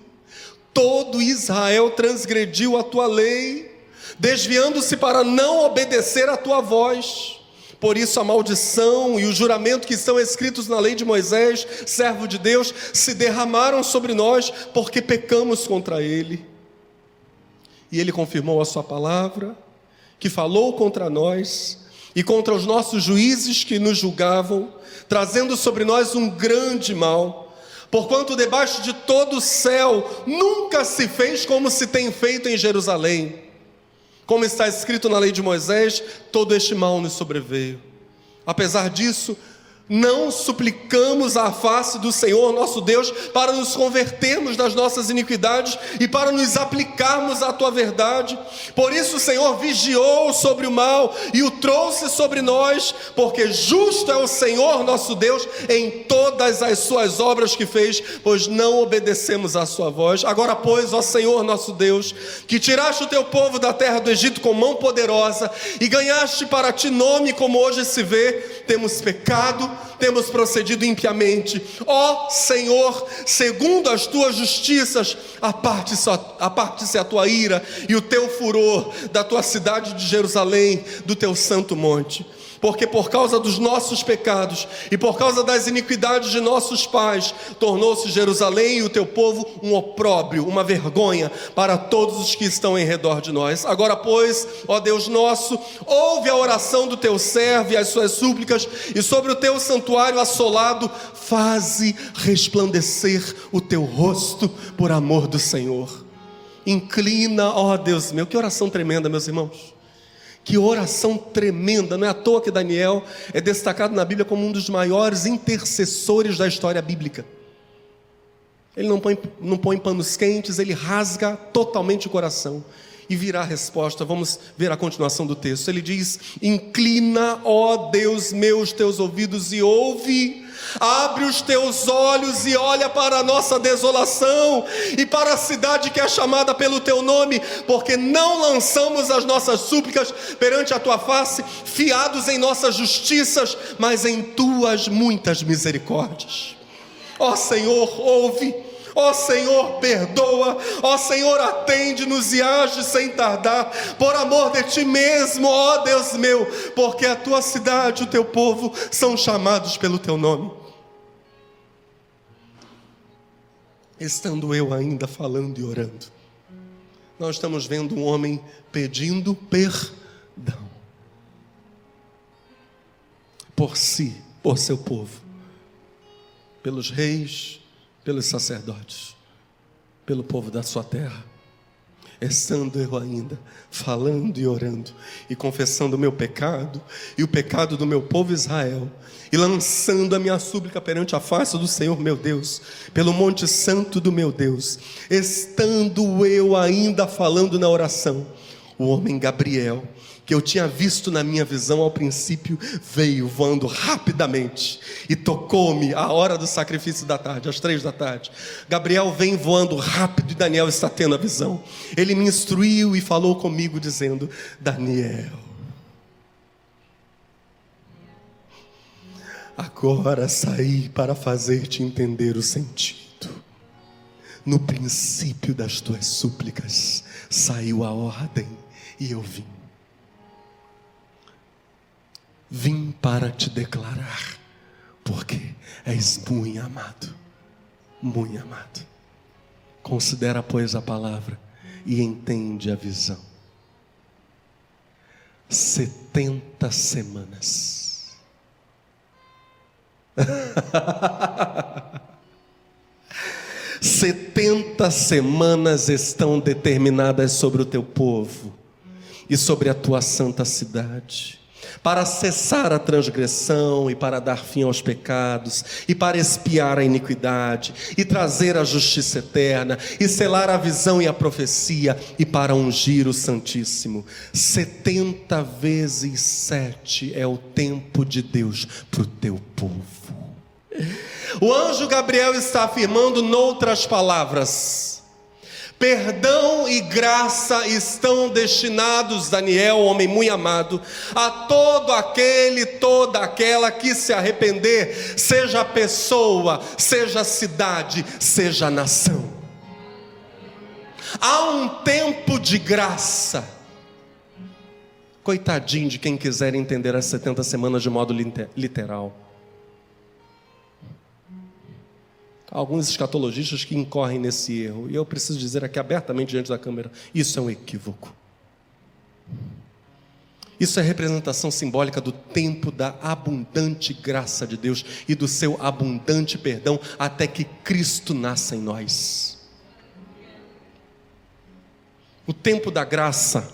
todo Israel transgrediu a tua lei, desviando-se para não obedecer à tua voz. Por isso a maldição e o juramento que estão escritos na lei de Moisés, servo de Deus, se derramaram sobre nós porque pecamos contra ele. E ele confirmou a sua palavra que falou contra nós e contra os nossos juízes que nos julgavam, trazendo sobre nós um grande mal. Porquanto debaixo de todo o céu nunca se fez como se tem feito em Jerusalém. Como está escrito na lei de Moisés, todo este mal nos sobreveio. Apesar disso, não suplicamos a face do Senhor nosso Deus para nos convertermos das nossas iniquidades e para nos aplicarmos à tua verdade. Por isso o Senhor vigiou sobre o mal e o trouxe sobre nós, porque justo é o Senhor nosso Deus em todas as suas obras que fez, pois não obedecemos à sua voz. Agora, pois, ó Senhor nosso Deus, que tiraste o teu povo da terra do Egito com mão poderosa e ganhaste para ti nome como hoje se vê, temos pecado temos procedido impiamente. Ó Senhor, segundo as tuas justiças, aparte-se aparte a tua ira e o teu furor da tua cidade de Jerusalém, do teu santo monte porque por causa dos nossos pecados e por causa das iniquidades de nossos pais, tornou-se Jerusalém e o teu povo um opróbrio, uma vergonha para todos os que estão em redor de nós. Agora, pois, ó Deus nosso, ouve a oração do teu servo e as suas súplicas, e sobre o teu santuário assolado, faze resplandecer o teu rosto por amor do Senhor. Inclina, ó Deus meu, que oração tremenda, meus irmãos. Que oração tremenda, não é à toa que Daniel é destacado na Bíblia como um dos maiores intercessores da história bíblica. Ele não põe, não põe panos quentes, ele rasga totalmente o coração e virá a resposta. Vamos ver a continuação do texto. Ele diz: Inclina, ó Deus meu, os teus ouvidos e ouve Abre os teus olhos e olha para a nossa desolação e para a cidade que é chamada pelo teu nome, porque não lançamos as nossas súplicas perante a tua face, fiados em nossas justiças, mas em tuas muitas misericórdias. Ó Senhor, ouve. Ó Senhor, perdoa. Ó Senhor, atende-nos e age sem tardar. Por amor de ti mesmo, ó Deus meu, porque a tua cidade, o teu povo são chamados pelo teu nome. estando eu ainda falando e orando. Nós estamos vendo um homem pedindo perdão por si, por seu povo, pelos reis, pelos sacerdotes, pelo povo da sua terra. estando eu ainda falando e orando e confessando o meu pecado e o pecado do meu povo Israel e lançando a minha súplica perante a face do Senhor meu Deus, pelo monte santo do meu Deus, estando eu ainda falando na oração, o homem Gabriel que eu tinha visto na minha visão ao princípio, veio voando rapidamente e tocou-me à hora do sacrifício da tarde, às três da tarde. Gabriel vem voando rápido e Daniel está tendo a visão. Ele me instruiu e falou comigo, dizendo: Daniel, agora saí para fazer-te entender o sentido. No princípio das tuas súplicas saiu a ordem e eu vim. Vim para te declarar, porque és muito amado, muito amado. Considera, pois, a palavra e entende a visão. Setenta semanas. *laughs* Setenta semanas estão determinadas sobre o teu povo e sobre a tua santa cidade para cessar a transgressão e para dar fim aos pecados, e para expiar a iniquidade, e trazer a justiça eterna, e selar a visão e a profecia, e para ungir o Santíssimo. Setenta vezes sete é o tempo de Deus para o teu povo. O anjo Gabriel está afirmando, noutras palavras, Perdão e graça estão destinados, Daniel, homem muito amado, a todo aquele, toda aquela que se arrepender, seja pessoa, seja cidade, seja nação. Há um tempo de graça. Coitadinho de quem quiser entender as 70 semanas de modo literal. Alguns escatologistas que incorrem nesse erro. E eu preciso dizer aqui abertamente diante da câmera: isso é um equívoco. Isso é representação simbólica do tempo da abundante graça de Deus e do seu abundante perdão até que Cristo nasça em nós. O tempo da graça,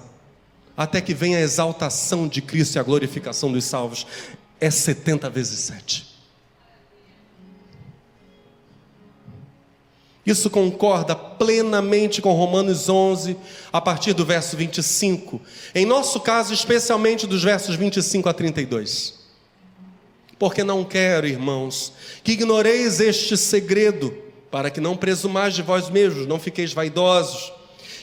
até que venha a exaltação de Cristo e a glorificação dos salvos, é 70 vezes 7. Isso concorda plenamente com Romanos 11, a partir do verso 25. Em nosso caso, especialmente dos versos 25 a 32. Porque não quero, irmãos, que ignoreis este segredo, para que não presumais de vós mesmos, não fiqueis vaidosos,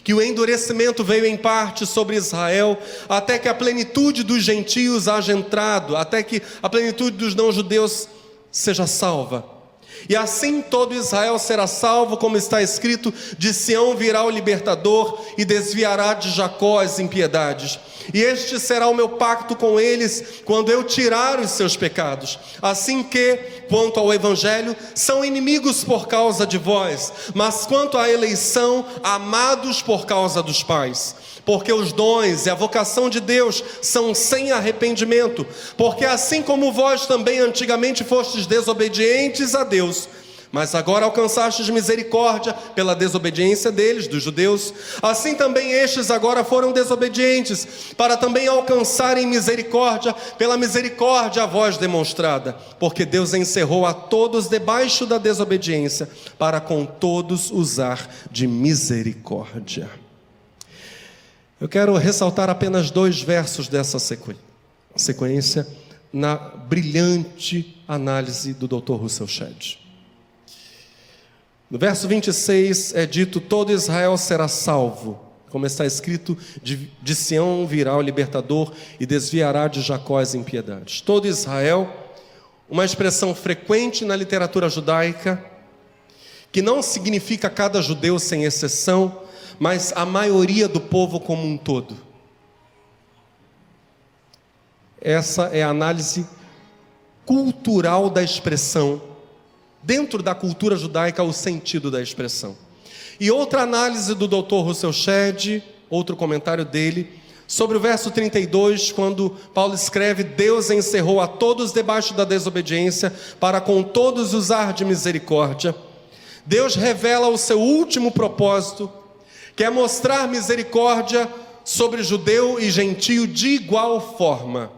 que o endurecimento veio em parte sobre Israel, até que a plenitude dos gentios haja entrado, até que a plenitude dos não-judeus seja salva. E assim todo Israel será salvo, como está escrito: de Sião virá o libertador e desviará de Jacó as impiedades. E este será o meu pacto com eles quando eu tirar os seus pecados. Assim que, quanto ao evangelho, são inimigos por causa de vós, mas quanto à eleição, amados por causa dos pais porque os dons e a vocação de Deus são sem arrependimento, porque assim como vós também antigamente fostes desobedientes a Deus, mas agora alcançastes misericórdia pela desobediência deles, dos judeus, assim também estes agora foram desobedientes, para também alcançarem misericórdia pela misericórdia a vós demonstrada, porque Deus encerrou a todos debaixo da desobediência, para com todos usar de misericórdia. Eu quero ressaltar apenas dois versos dessa sequência na brilhante análise do Dr. Russell Shedd. No verso 26 é dito: Todo Israel será salvo, como está escrito: de, de Sião virá o libertador e desviará de Jacó as impiedades. Todo Israel, uma expressão frequente na literatura judaica, que não significa cada judeu sem exceção, mas a maioria do povo como um todo. Essa é a análise cultural da expressão, dentro da cultura judaica, o sentido da expressão. E outra análise do Dr. Russell Shedd, outro comentário dele, sobre o verso 32, quando Paulo escreve: Deus encerrou a todos debaixo da desobediência, para com todos usar de misericórdia. Deus revela o seu último propósito quer mostrar misericórdia sobre judeu e gentio de igual forma.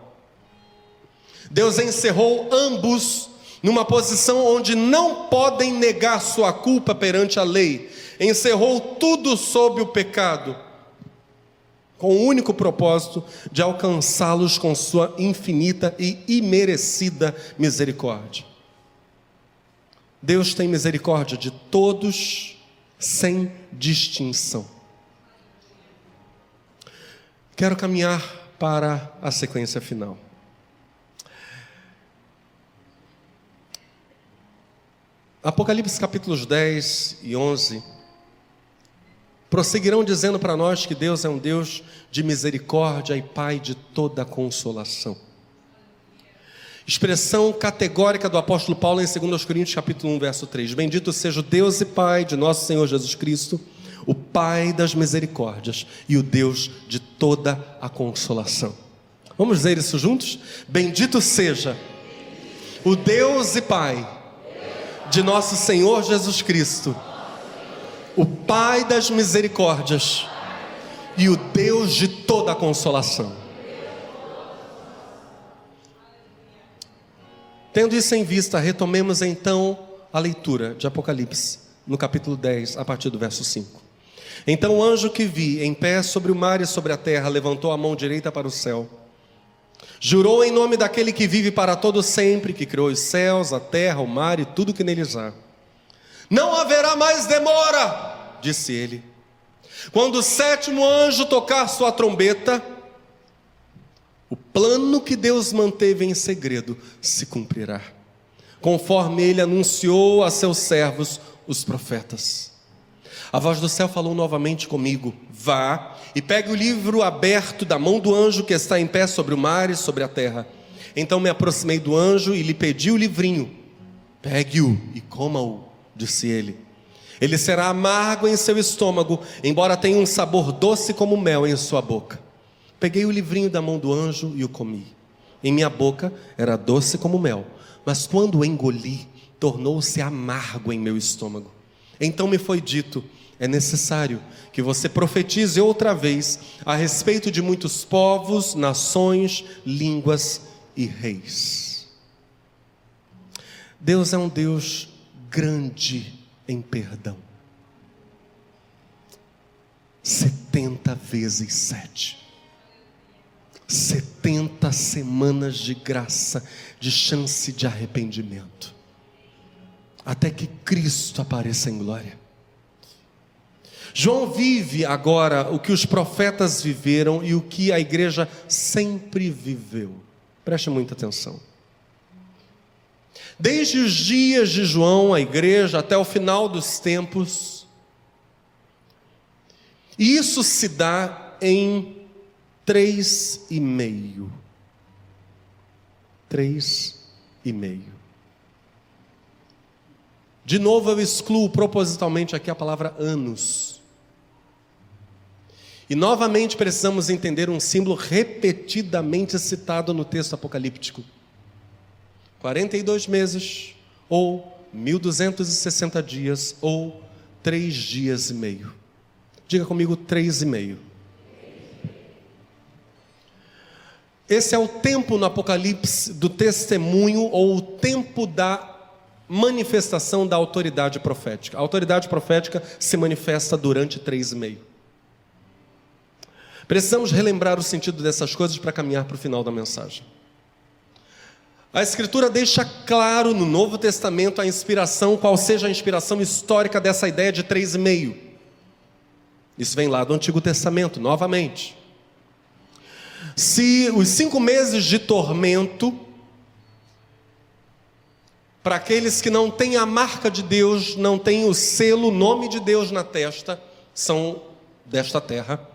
Deus encerrou ambos numa posição onde não podem negar sua culpa perante a lei. Encerrou tudo sob o pecado, com o único propósito de alcançá-los com sua infinita e imerecida misericórdia. Deus tem misericórdia de todos, sem distinção. Quero caminhar para a sequência final. Apocalipse capítulos 10 e 11 prosseguirão dizendo para nós que Deus é um Deus de misericórdia e Pai de toda consolação. Expressão categórica do apóstolo Paulo em 2 Coríntios capítulo 1, verso 3. Bendito seja o Deus e Pai de nosso Senhor Jesus Cristo, o Pai das misericórdias e o Deus de toda a consolação. Vamos dizer isso juntos? Bendito seja o Deus e Pai de nosso Senhor Jesus Cristo, o Pai das misericórdias e o Deus de toda a consolação. Tendo isso em vista, retomemos então a leitura de Apocalipse, no capítulo 10, a partir do verso 5. Então o anjo que vi, em pé sobre o mar e sobre a terra, levantou a mão direita para o céu. Jurou em nome daquele que vive para todo sempre, que criou os céus, a terra, o mar e tudo que neles há. Não haverá mais demora, disse ele. Quando o sétimo anjo tocar sua trombeta, o plano que Deus manteve em segredo se cumprirá, conforme ele anunciou a seus servos, os profetas. A voz do céu falou novamente comigo: Vá e pegue o livro aberto da mão do anjo que está em pé sobre o mar e sobre a terra. Então me aproximei do anjo e lhe pedi o livrinho. Pegue-o e coma-o, disse ele. Ele será amargo em seu estômago, embora tenha um sabor doce como mel em sua boca. Peguei o livrinho da mão do anjo e o comi. Em minha boca era doce como mel, mas quando o engoli, tornou-se amargo em meu estômago. Então me foi dito: é necessário que você profetize outra vez a respeito de muitos povos, nações, línguas e reis. Deus é um Deus grande em perdão. 70 vezes sete. 70 semanas de graça, de chance de arrependimento, até que Cristo apareça em glória. João vive agora o que os profetas viveram e o que a igreja sempre viveu. Preste muita atenção. Desde os dias de João, a igreja, até o final dos tempos, isso se dá em três e meio. Três e meio. De novo, eu excluo propositalmente aqui a palavra anos. E novamente precisamos entender um símbolo repetidamente citado no texto apocalíptico: 42 meses, ou 1260 dias, ou três dias e meio. Diga comigo, três e meio. Esse é o tempo no Apocalipse do testemunho ou o tempo da manifestação da autoridade profética. A autoridade profética se manifesta durante três e meio. Precisamos relembrar o sentido dessas coisas para caminhar para o final da mensagem. A Escritura deixa claro no Novo Testamento a inspiração, qual seja a inspiração histórica dessa ideia de três e meio. Isso vem lá do Antigo Testamento, novamente. Se os cinco meses de tormento, para aqueles que não têm a marca de Deus, não têm o selo, o nome de Deus na testa, são desta terra.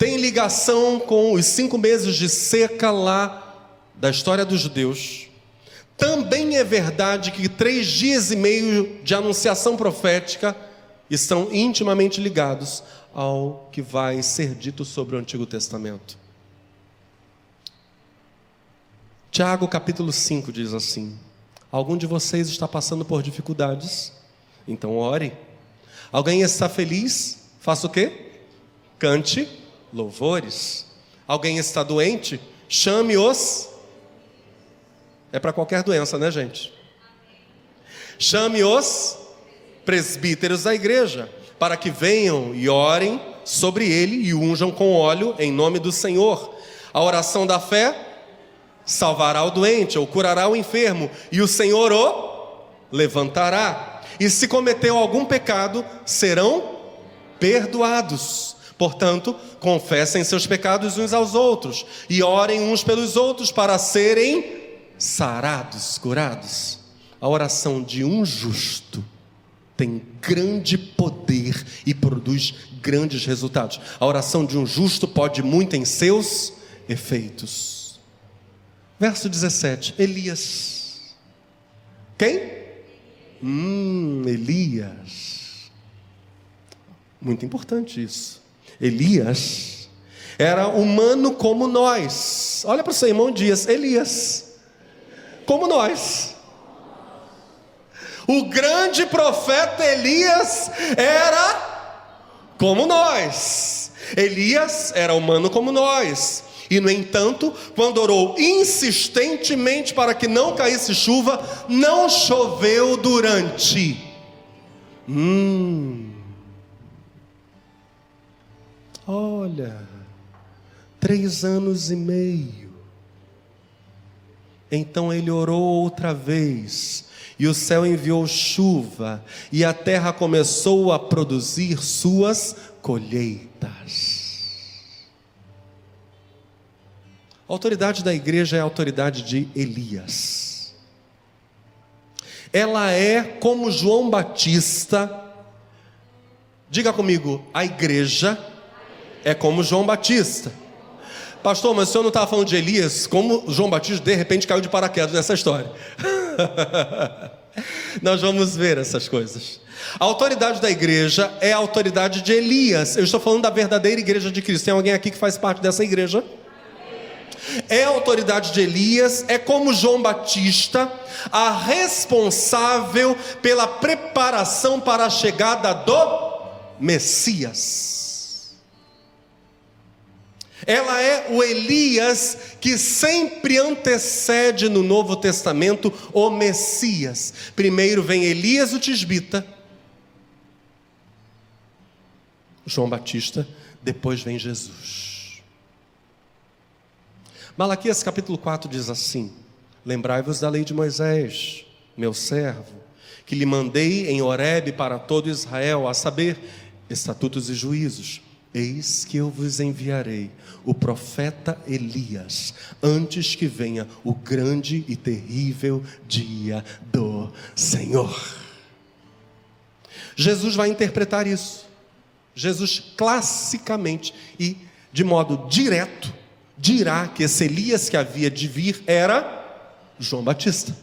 Tem ligação com os cinco meses de seca lá da história dos judeus. Também é verdade que três dias e meio de anunciação profética estão intimamente ligados ao que vai ser dito sobre o Antigo Testamento. Tiago capítulo 5 diz assim: Algum de vocês está passando por dificuldades? Então ore. Alguém está feliz? Faça o quê? Cante louvores. Alguém está doente? Chame-os. É para qualquer doença, né, gente? Chame os presbíteros da igreja, para que venham e orem sobre ele e unjam com óleo em nome do Senhor. A oração da fé salvará o doente ou curará o enfermo, e o Senhor o levantará. E se cometeu algum pecado, serão perdoados. Portanto, confessem seus pecados uns aos outros e orem uns pelos outros para serem sarados, curados. A oração de um justo tem grande poder e produz grandes resultados. A oração de um justo pode muito em seus efeitos. Verso 17: Elias. Quem? Hum, Elias. Muito importante isso. Elias era humano como nós. Olha para o seu irmão Dias, Elias como nós. O grande profeta Elias era como nós. Elias era humano como nós. E, no entanto, quando orou insistentemente para que não caísse chuva, não choveu durante. Hum. Olha, três anos e meio. Então ele orou outra vez, e o céu enviou chuva, e a terra começou a produzir suas colheitas. A autoridade da igreja é a autoridade de Elias. Ela é como João Batista. Diga comigo, a igreja é como João Batista. Pastor, mas o senhor não estava falando de Elias? Como João Batista de repente caiu de paraquedas nessa história? *laughs* Nós vamos ver essas coisas. A autoridade da igreja é a autoridade de Elias. Eu estou falando da verdadeira igreja de Cristo. Tem alguém aqui que faz parte dessa igreja? É a autoridade de Elias, é como João Batista, a responsável pela preparação para a chegada do Messias. Ela é o Elias que sempre antecede no Novo Testamento o Messias. Primeiro vem Elias o Tisbita, João Batista, depois vem Jesus. Malaquias capítulo 4 diz assim: Lembrai-vos da lei de Moisés, meu servo, que lhe mandei em Horebe para todo Israel, a saber, estatutos e juízos Eis que eu vos enviarei o profeta Elias, antes que venha o grande e terrível dia do Senhor. Jesus vai interpretar isso. Jesus classicamente e de modo direto dirá que esse Elias que havia de vir era João Batista.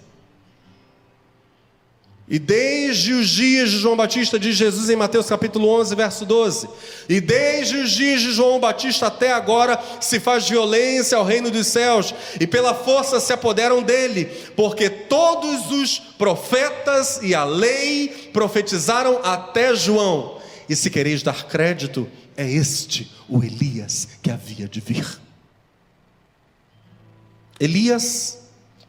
E desde os dias de João Batista, diz Jesus em Mateus capítulo 11, verso 12: E desde os dias de João Batista até agora se faz violência ao reino dos céus, e pela força se apoderam dele, porque todos os profetas e a lei profetizaram até João. E se quereis dar crédito, é este o Elias que havia de vir. Elias,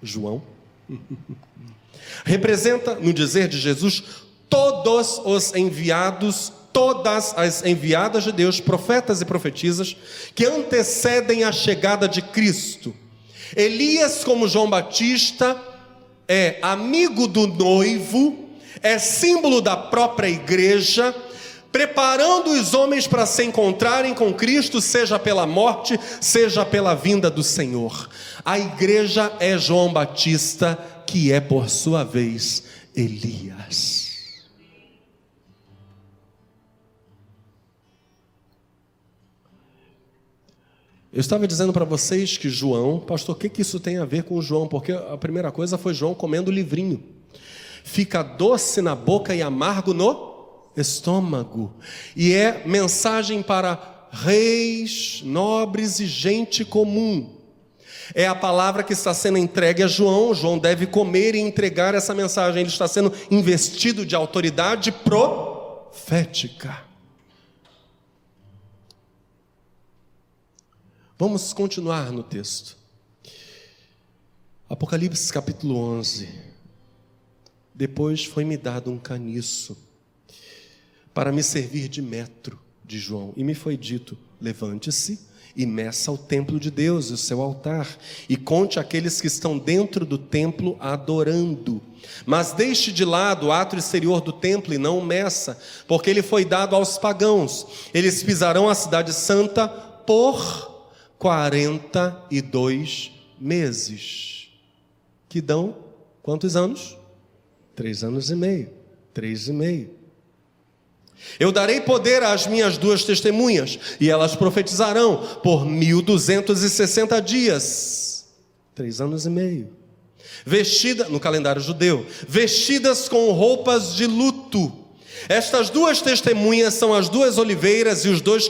João. *laughs* representa, no dizer de Jesus, todos os enviados, todas as enviadas de Deus, profetas e profetisas, que antecedem a chegada de Cristo. Elias, como João Batista, é amigo do noivo, é símbolo da própria igreja, preparando os homens para se encontrarem com Cristo, seja pela morte, seja pela vinda do Senhor. A igreja é João Batista que é, por sua vez, Elias. Eu estava dizendo para vocês que João, pastor, o que, que isso tem a ver com João? Porque a primeira coisa foi João comendo livrinho. Fica doce na boca e amargo no estômago. E é mensagem para reis, nobres e gente comum. É a palavra que está sendo entregue a João. João deve comer e entregar essa mensagem. Ele está sendo investido de autoridade profética. Vamos continuar no texto. Apocalipse capítulo 11. Depois foi-me dado um caniço para me servir de metro de João, e me foi dito: levante-se e meça o templo de Deus, o seu altar, e conte aqueles que estão dentro do templo adorando. Mas deixe de lado o ato exterior do templo e não meça, porque ele foi dado aos pagãos. Eles pisarão a cidade santa por 42 meses. Que dão quantos anos? Três anos e meio. Três e meio. Eu darei poder às minhas duas testemunhas, e elas profetizarão por 1260 dias, três anos e meio. Vestida, no calendário judeu, vestidas com roupas de luto estas duas testemunhas são as duas oliveiras e os dois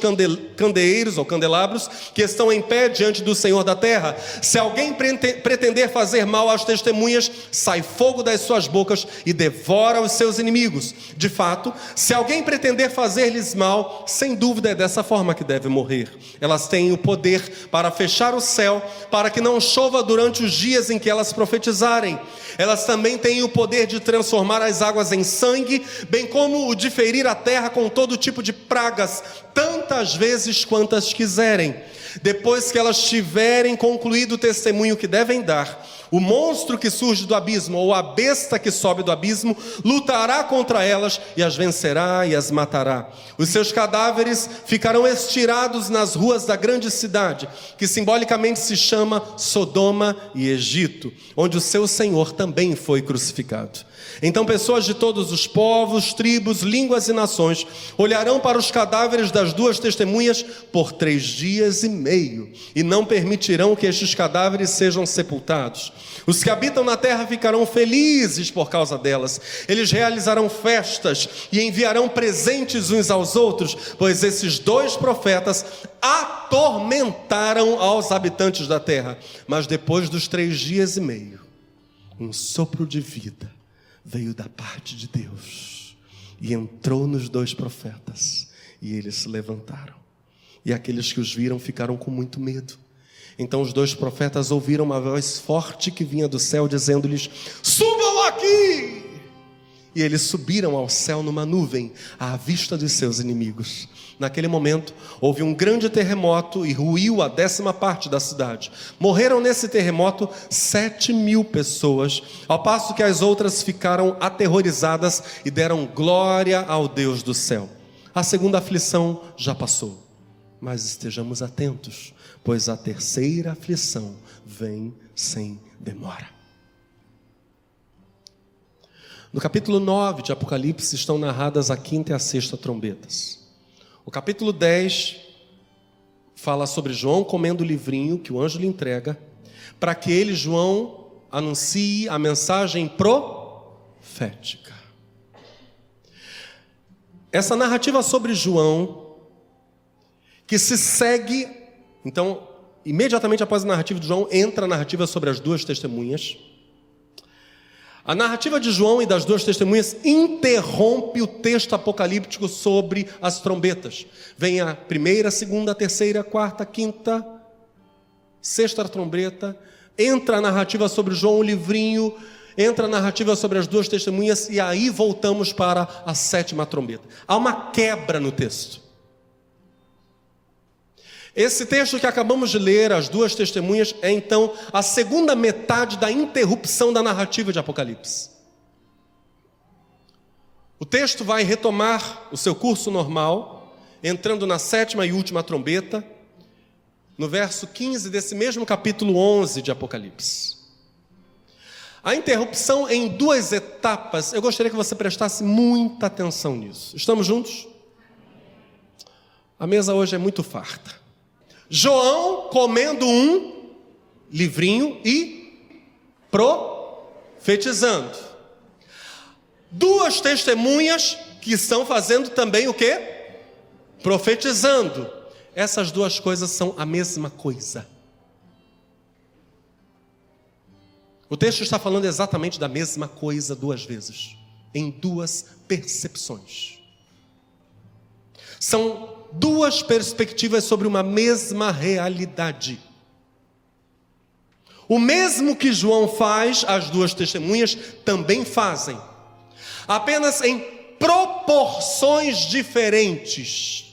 candeeiros ou candelabros que estão em pé diante do Senhor da terra. Se alguém pretender fazer mal às testemunhas, sai fogo das suas bocas e devora os seus inimigos. De fato, se alguém pretender fazer-lhes mal, sem dúvida é dessa forma que deve morrer. Elas têm o poder para fechar o céu, para que não chova durante os dias em que elas profetizarem. Elas também têm o poder de transformar as águas em sangue, bem como o de ferir a terra com todo tipo de pragas, tantas vezes quantas quiserem. Depois que elas tiverem concluído o testemunho que devem dar, o monstro que surge do abismo, ou a besta que sobe do abismo, lutará contra elas e as vencerá e as matará. Os seus cadáveres ficarão estirados nas ruas da grande cidade, que simbolicamente se chama Sodoma e Egito, onde o seu Senhor também foi crucificado. Então pessoas de todos os povos, tribos, línguas e nações olharão para os cadáveres das duas testemunhas por três dias e meio, e não permitirão que estes cadáveres sejam sepultados. Os que habitam na terra ficarão felizes por causa delas. Eles realizarão festas e enviarão presentes uns aos outros, pois esses dois profetas atormentaram aos habitantes da terra. Mas depois dos três dias e meio, um sopro de vida veio da parte de Deus e entrou nos dois profetas, e eles se levantaram. E aqueles que os viram ficaram com muito medo. Então os dois profetas ouviram uma voz forte que vinha do céu, dizendo-lhes: Subam aqui! E eles subiram ao céu numa nuvem, à vista dos seus inimigos. Naquele momento, houve um grande terremoto e ruiu a décima parte da cidade. Morreram nesse terremoto sete mil pessoas, ao passo que as outras ficaram aterrorizadas e deram glória ao Deus do céu. A segunda aflição já passou, mas estejamos atentos, pois a terceira aflição vem sem demora. No capítulo 9 de Apocalipse estão narradas a quinta e a sexta trombetas. O capítulo 10 fala sobre João comendo o livrinho que o anjo lhe entrega, para que ele, João, anuncie a mensagem profética. Essa narrativa sobre João, que se segue, então, imediatamente após a narrativa de João, entra a narrativa sobre as duas testemunhas. A narrativa de João e das duas testemunhas interrompe o texto apocalíptico sobre as trombetas. Vem a primeira, segunda, terceira, quarta, quinta, sexta trombeta, entra a narrativa sobre João, o livrinho, entra a narrativa sobre as duas testemunhas e aí voltamos para a sétima trombeta. Há uma quebra no texto. Esse texto que acabamos de ler, as duas testemunhas, é então a segunda metade da interrupção da narrativa de Apocalipse. O texto vai retomar o seu curso normal, entrando na sétima e última trombeta, no verso 15 desse mesmo capítulo 11 de Apocalipse. A interrupção em duas etapas, eu gostaria que você prestasse muita atenção nisso. Estamos juntos? A mesa hoje é muito farta. João comendo um livrinho e profetizando. Duas testemunhas que estão fazendo também o que? Profetizando. Essas duas coisas são a mesma coisa. O texto está falando exatamente da mesma coisa duas vezes, em duas percepções. São duas perspectivas sobre uma mesma realidade. O mesmo que João faz, as duas testemunhas também fazem, apenas em proporções diferentes.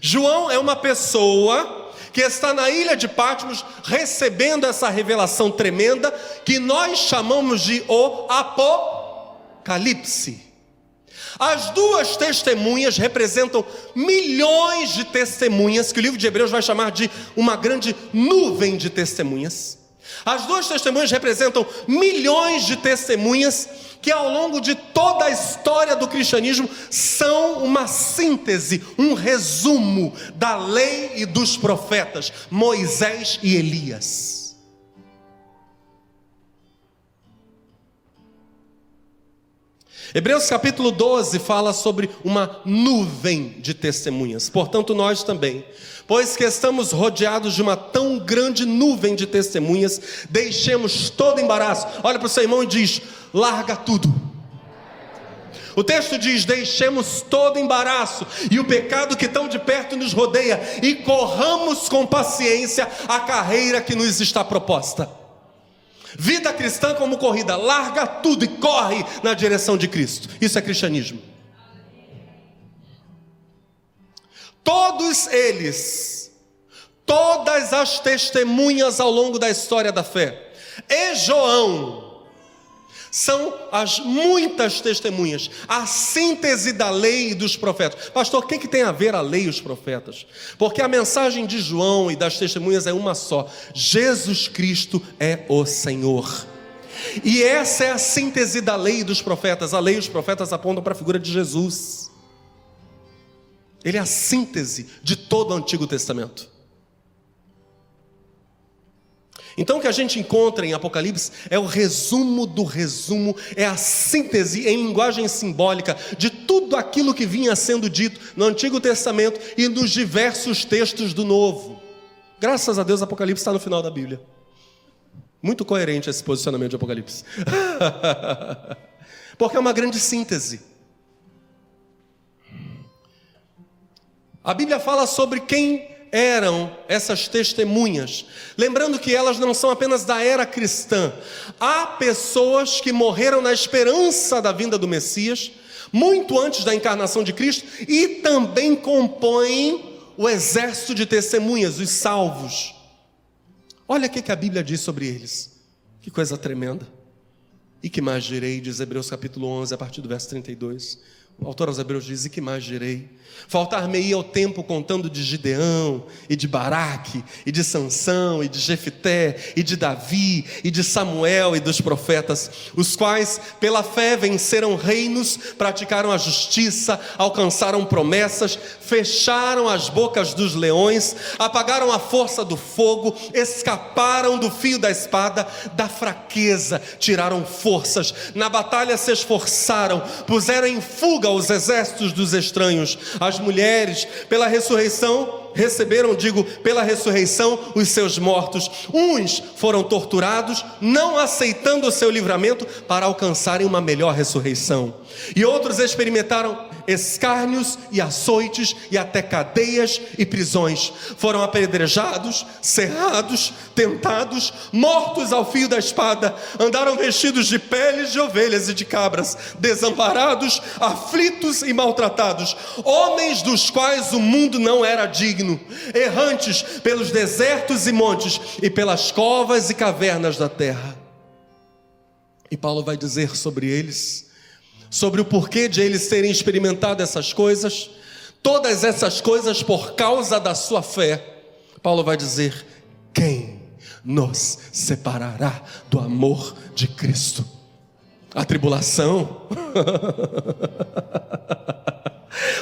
João é uma pessoa que está na ilha de Patmos recebendo essa revelação tremenda que nós chamamos de o Apocalipse. As duas testemunhas representam milhões de testemunhas, que o livro de Hebreus vai chamar de uma grande nuvem de testemunhas. As duas testemunhas representam milhões de testemunhas que ao longo de toda a história do cristianismo são uma síntese, um resumo da lei e dos profetas, Moisés e Elias. Hebreus capítulo 12 fala sobre uma nuvem de testemunhas, portanto, nós também, pois que estamos rodeados de uma tão grande nuvem de testemunhas, deixemos todo embaraço. Olha para o seu irmão e diz: larga tudo. O texto diz: deixemos todo embaraço e o pecado que tão de perto nos rodeia e corramos com paciência a carreira que nos está proposta. Vida cristã como corrida, larga tudo e corre na direção de Cristo. Isso é cristianismo. Todos eles, todas as testemunhas ao longo da história da fé, e João, são as muitas testemunhas, a síntese da lei e dos profetas. Pastor, o que, que tem a ver a lei e os profetas? Porque a mensagem de João e das testemunhas é uma só: Jesus Cristo é o Senhor. E essa é a síntese da lei e dos profetas. A lei e os profetas apontam para a figura de Jesus. Ele é a síntese de todo o Antigo Testamento. Então o que a gente encontra em Apocalipse é o resumo do resumo, é a síntese em linguagem simbólica de tudo aquilo que vinha sendo dito no Antigo Testamento e nos diversos textos do Novo. Graças a Deus, Apocalipse está no final da Bíblia. Muito coerente esse posicionamento de Apocalipse. *laughs* Porque é uma grande síntese. A Bíblia fala sobre quem eram essas testemunhas? Lembrando que elas não são apenas da era cristã. Há pessoas que morreram na esperança da vinda do Messias, muito antes da encarnação de Cristo, e também compõem o exército de testemunhas, os salvos. Olha o que a Bíblia diz sobre eles. Que coisa tremenda. E que mais direi, diz Hebreus capítulo 11, a partir do verso 32. O autor aos Hebreus diz: E que mais direi? Faltar-me-ia ao tempo contando de Gideão, e de Baraque, e de Sansão, e de Jefité, e de Davi, e de Samuel e dos profetas, os quais, pela fé, venceram reinos, praticaram a justiça, alcançaram promessas, fecharam as bocas dos leões, apagaram a força do fogo, escaparam do fio da espada, da fraqueza tiraram forças, na batalha se esforçaram, puseram em fuga aos exércitos dos estranhos. As mulheres, pela ressurreição, receberam, digo, pela ressurreição, os seus mortos. Uns foram torturados, não aceitando o seu livramento para alcançarem uma melhor ressurreição. E outros experimentaram escárnios e açoites e até cadeias e prisões. Foram apedrejados, cerrados, tentados, mortos ao fio da espada. Andaram vestidos de peles de ovelhas e de cabras, desamparados, aflitos e maltratados, homens dos quais o mundo não era digno, errantes pelos desertos e montes e pelas covas e cavernas da terra. E Paulo vai dizer sobre eles sobre o porquê de eles terem experimentado essas coisas, todas essas coisas por causa da sua fé. Paulo vai dizer: quem nos separará do amor de Cristo? A tribulação? *laughs*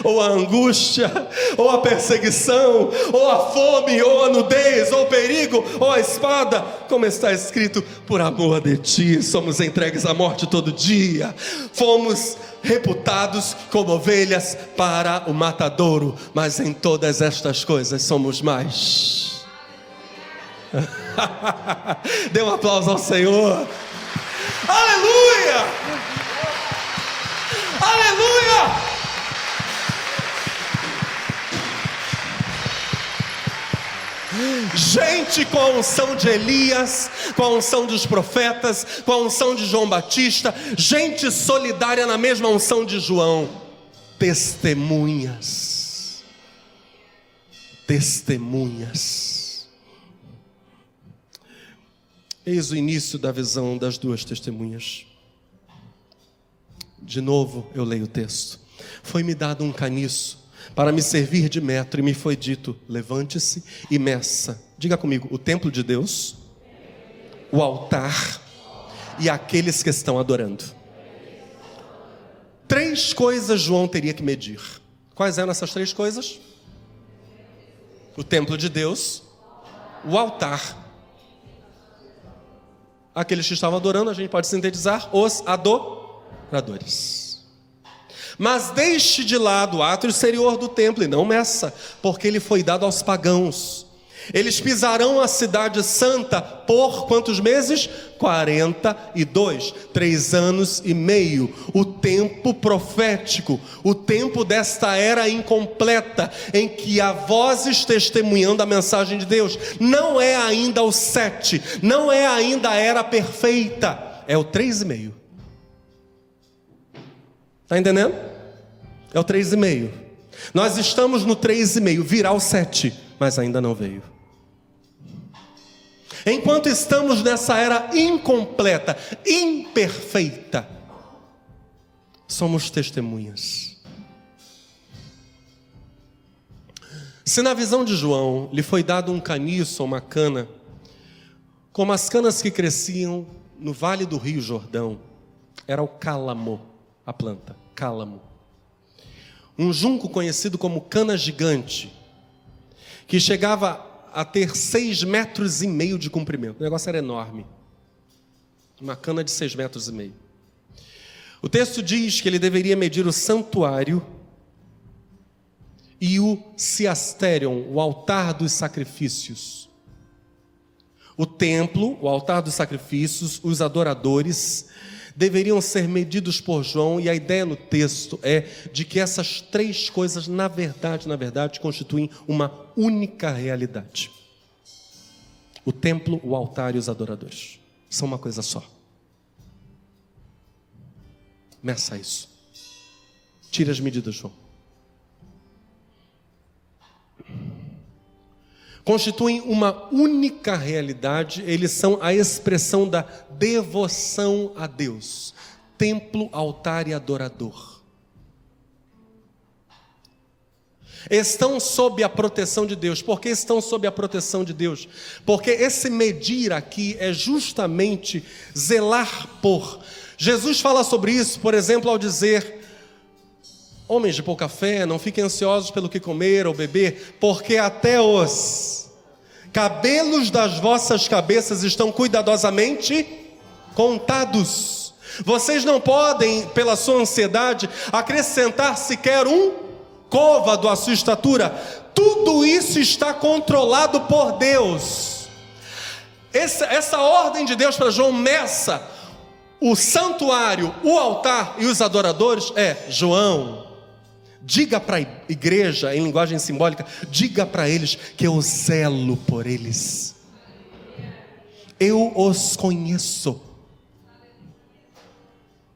ou a angústia, ou a perseguição, ou a fome, ou a nudez, ou o perigo, ou a espada, como está escrito, por amor de ti, somos entregues à morte todo dia, fomos reputados como ovelhas para o matadouro, mas em todas estas coisas somos mais. *laughs* Dê um aplauso ao Senhor. Aleluia! Aleluia! Gente com a unção de Elias, com a unção dos profetas, com a unção de João Batista, gente solidária na mesma unção de João, testemunhas. Testemunhas. Eis o início da visão das duas testemunhas. De novo eu leio o texto. Foi-me dado um caniço para me servir de metro, e me foi dito: levante-se e meça. Diga comigo: o templo de Deus, o altar e aqueles que estão adorando. Três coisas João teria que medir. Quais eram essas três coisas? O templo de Deus, o altar. Aqueles que estavam adorando, a gente pode sintetizar, os adoradores. Mas deixe de lado o ato exterior do templo e não meça, porque ele foi dado aos pagãos. Eles pisarão a cidade santa por quantos meses? 42, três anos e meio. O tempo profético, o tempo desta era incompleta, em que há vozes testemunhando a mensagem de Deus. Não é ainda o sete, não é ainda a era perfeita, é o três e meio. Está entendendo? É o 3,5. Nós estamos no 3,5, virá o 7, mas ainda não veio. Enquanto estamos nessa era incompleta, imperfeita, somos testemunhas. Se na visão de João lhe foi dado um caniço ou uma cana, como as canas que cresciam no vale do rio Jordão, era o cálamo a planta, cálamo. Um junco conhecido como cana gigante, que chegava a ter seis metros e meio de comprimento. O negócio era enorme. Uma cana de seis metros e meio. O texto diz que ele deveria medir o santuário e o Ciasterion, o altar dos sacrifícios. O templo, o altar dos sacrifícios, os adoradores deveriam ser medidos por João, e a ideia no texto é de que essas três coisas, na verdade, na verdade, constituem uma única realidade. O templo, o altar e os adoradores são uma coisa só. Meça isso. Tira as medidas, João. Constituem uma única realidade, eles são a expressão da devoção a Deus, templo, altar e adorador. Estão sob a proteção de Deus. Por que estão sob a proteção de Deus? Porque esse medir aqui é justamente zelar por. Jesus fala sobre isso, por exemplo, ao dizer: Homens de pouca fé, não fiquem ansiosos pelo que comer ou beber, porque até os cabelos das vossas cabeças estão cuidadosamente contados. Vocês não podem, pela sua ansiedade, acrescentar sequer um côvado à sua estatura. Tudo isso está controlado por Deus. Essa, essa ordem de Deus para João Messa, o santuário, o altar e os adoradores é João, Diga para a igreja, em linguagem simbólica, diga para eles que eu zelo por eles. Eu os conheço.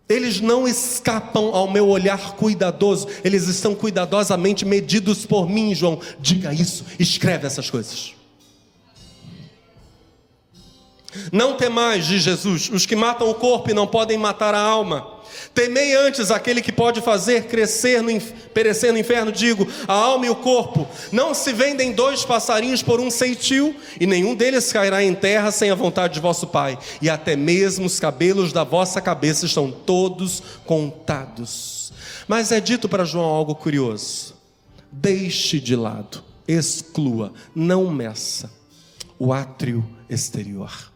Eles não escapam ao meu olhar cuidadoso, eles estão cuidadosamente medidos por mim, João. Diga isso, escreve essas coisas. Não temais, diz Jesus, os que matam o corpo e não podem matar a alma. Temei antes aquele que pode fazer crescer, no, perecer no inferno, digo, a alma e o corpo. Não se vendem dois passarinhos por um ceitil, e nenhum deles cairá em terra sem a vontade de vosso Pai. E até mesmo os cabelos da vossa cabeça estão todos contados. Mas é dito para João algo curioso: deixe de lado, exclua, não meça o átrio exterior.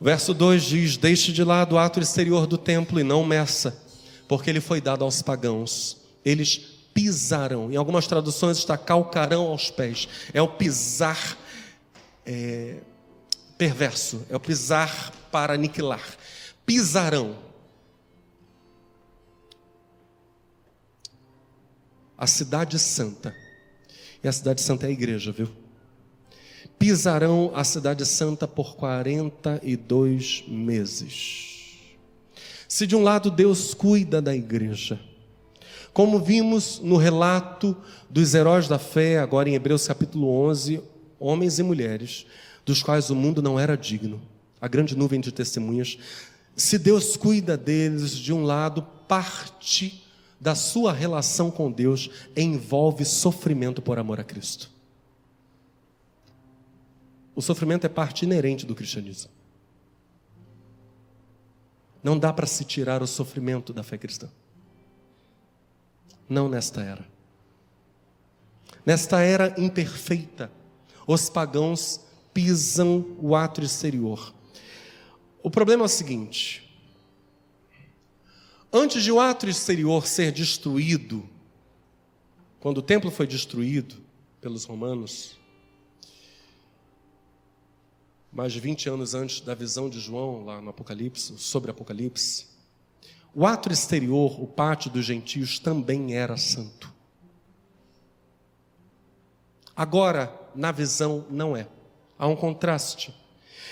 Verso 2 diz: Deixe de lado o ato exterior do templo e não meça, porque ele foi dado aos pagãos. Eles pisarão. Em algumas traduções está calcarão aos pés. É o pisar é, perverso, é o pisar para aniquilar. Pisarão. A cidade santa E a cidade santa é a igreja, viu? Pisarão a cidade santa por 42 meses. Se de um lado Deus cuida da igreja, como vimos no relato dos heróis da fé, agora em Hebreus capítulo 11, homens e mulheres, dos quais o mundo não era digno, a grande nuvem de testemunhas, se Deus cuida deles, de um lado, parte da sua relação com Deus envolve sofrimento por amor a Cristo. O sofrimento é parte inerente do cristianismo. Não dá para se tirar o sofrimento da fé cristã. Não nesta era. Nesta era imperfeita, os pagãos pisam o ato exterior. O problema é o seguinte: antes de o ato exterior ser destruído, quando o templo foi destruído pelos romanos, mais de 20 anos antes da visão de João, lá no Apocalipse, sobre Apocalipse, o ato exterior, o pátio dos gentios, também era santo. Agora, na visão, não é. Há um contraste.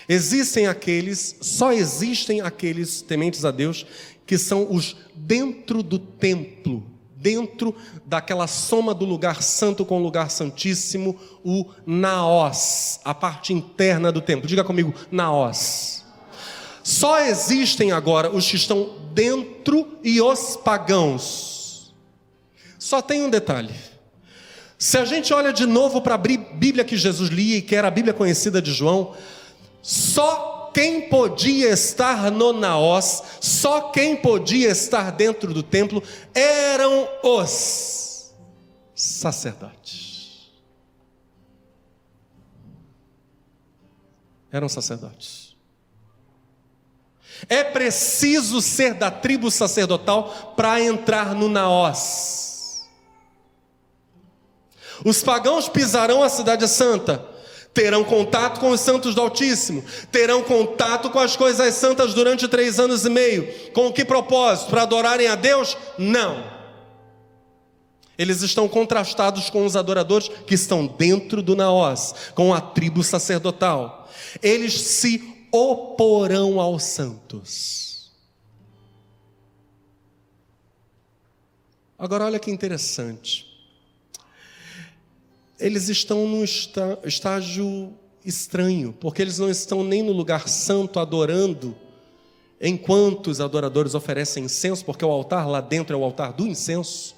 Existem aqueles, só existem aqueles tementes a Deus, que são os dentro do templo, dentro daquela soma do lugar santo com o lugar santíssimo, o naós, a parte interna do templo. Diga comigo, naós. Só existem agora os que estão dentro e os pagãos. Só tem um detalhe. Se a gente olha de novo para a Bíblia que Jesus lia, que era a Bíblia conhecida de João, só quem podia estar no Naós, só quem podia estar dentro do templo, eram os sacerdotes. Eram sacerdotes. É preciso ser da tribo sacerdotal para entrar no Naós. Os pagãos pisarão a cidade santa, terão contato com os santos do Altíssimo, terão contato com as coisas santas durante três anos e meio. Com que propósito? Para adorarem a Deus? Não. Eles estão contrastados com os adoradores que estão dentro do Naós, com a tribo sacerdotal. Eles se oporão aos santos. Agora, olha que interessante. Eles estão num estágio estranho, porque eles não estão nem no lugar santo adorando, enquanto os adoradores oferecem incenso, porque o altar lá dentro é o altar do incenso,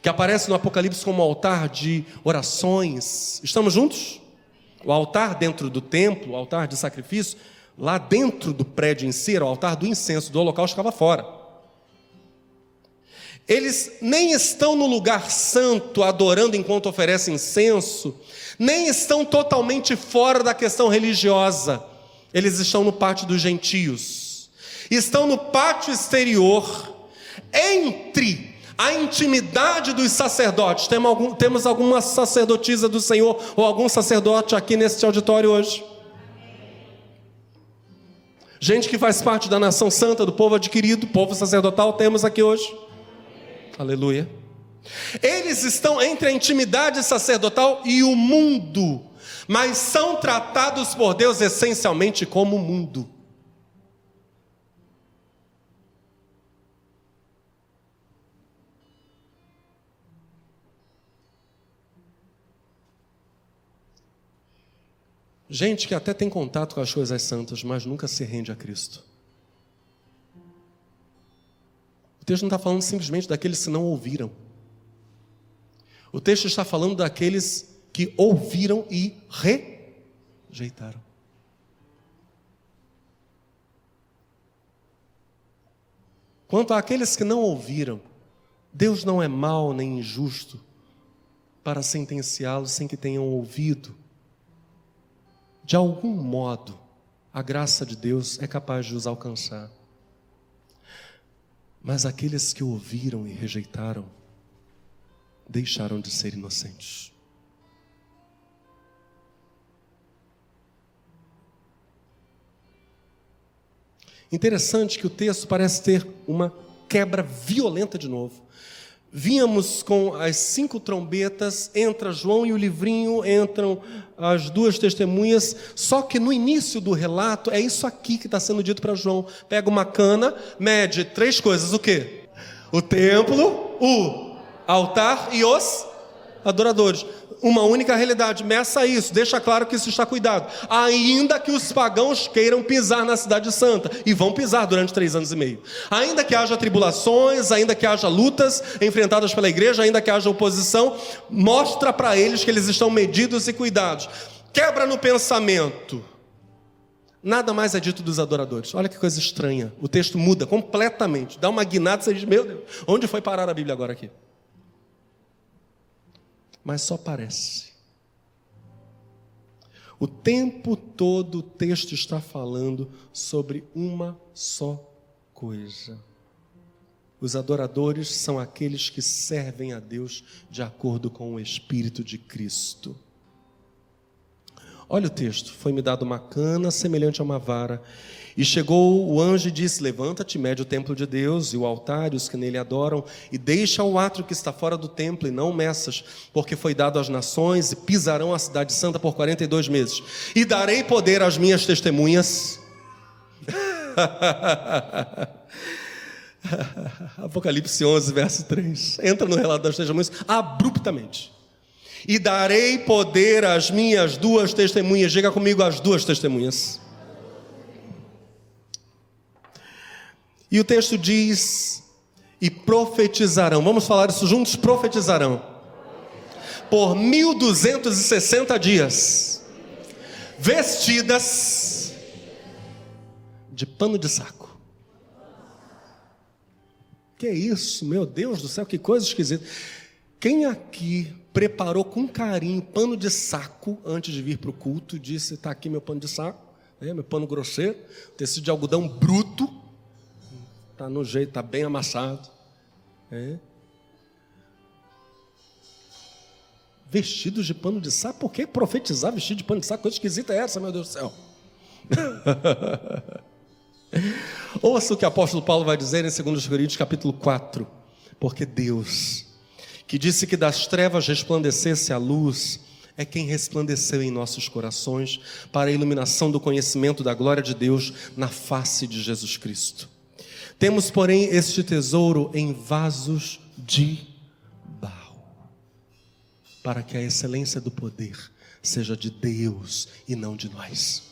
que aparece no Apocalipse como altar de orações. Estamos juntos? O altar dentro do templo, o altar de sacrifício, lá dentro do prédio em si, era o altar do incenso, do holocausto ficava fora. Eles nem estão no lugar santo adorando enquanto oferecem incenso, nem estão totalmente fora da questão religiosa. Eles estão no pátio dos gentios. Estão no pátio exterior, entre a intimidade dos sacerdotes. Temos, algum, temos alguma sacerdotisa do Senhor ou algum sacerdote aqui neste auditório hoje? Gente que faz parte da nação santa, do povo adquirido, povo sacerdotal, temos aqui hoje. Aleluia. Eles estão entre a intimidade sacerdotal e o mundo, mas são tratados por Deus essencialmente como mundo. Gente que até tem contato com as coisas santas, mas nunca se rende a Cristo. Texto não está falando simplesmente daqueles que não ouviram. O texto está falando daqueles que ouviram e rejeitaram. Quanto àqueles que não ouviram, Deus não é mau nem injusto para sentenciá-los sem que tenham ouvido de algum modo, a graça de Deus é capaz de os alcançar. Mas aqueles que ouviram e rejeitaram, deixaram de ser inocentes. Interessante que o texto parece ter uma quebra violenta de novo. Vínhamos com as cinco trombetas, entra João e o livrinho, entram as duas testemunhas, só que no início do relato é isso aqui que está sendo dito para João. Pega uma cana, mede três coisas: o quê? O templo, o altar e os adoradores uma única realidade. Meça isso, deixa claro que isso está cuidado. Ainda que os pagãos queiram pisar na Cidade Santa, e vão pisar durante três anos e meio. Ainda que haja tribulações, ainda que haja lutas enfrentadas pela igreja, ainda que haja oposição, mostra para eles que eles estão medidos e cuidados. Quebra no pensamento. Nada mais é dito dos adoradores. Olha que coisa estranha. O texto muda completamente. Dá uma guinada você diz: Meu Deus, onde foi parar a Bíblia agora aqui? Mas só parece. O tempo todo o texto está falando sobre uma só coisa. Os adoradores são aqueles que servem a Deus de acordo com o Espírito de Cristo. Olha o texto: Foi-me dado uma cana semelhante a uma vara, e chegou o anjo e disse: Levanta-te, mede o templo de Deus e o altar e os que nele adoram, e deixa o átrio que está fora do templo, e não meças, porque foi dado às nações, e pisarão a cidade santa por 42 meses. E darei poder às minhas testemunhas. *laughs* Apocalipse 11, verso 3. Entra no relato das testemunhas abruptamente. E darei poder às minhas duas testemunhas. Diga comigo as duas testemunhas. E o texto diz: e profetizarão. Vamos falar isso juntos? Profetizarão. Por 1260 dias, vestidas de pano de saco. Que é isso, meu Deus do céu, que coisa esquisita. Quem aqui preparou com carinho pano de saco antes de vir para o culto disse: está aqui meu pano de saco, né, meu pano grosseiro, tecido de algodão bruto Está no jeito, está bem amassado. É. Vestidos de pano de saco, por que profetizar vestido de pano de saco? Coisa esquisita é essa, meu Deus do céu. *laughs* Ouça o que o apóstolo Paulo vai dizer em 2 Coríntios capítulo 4. Porque Deus, que disse que das trevas resplandecesse a luz, é quem resplandeceu em nossos corações para a iluminação do conhecimento da glória de Deus na face de Jesus Cristo. Temos, porém, este tesouro em vasos de barro, para que a excelência do poder seja de Deus e não de nós.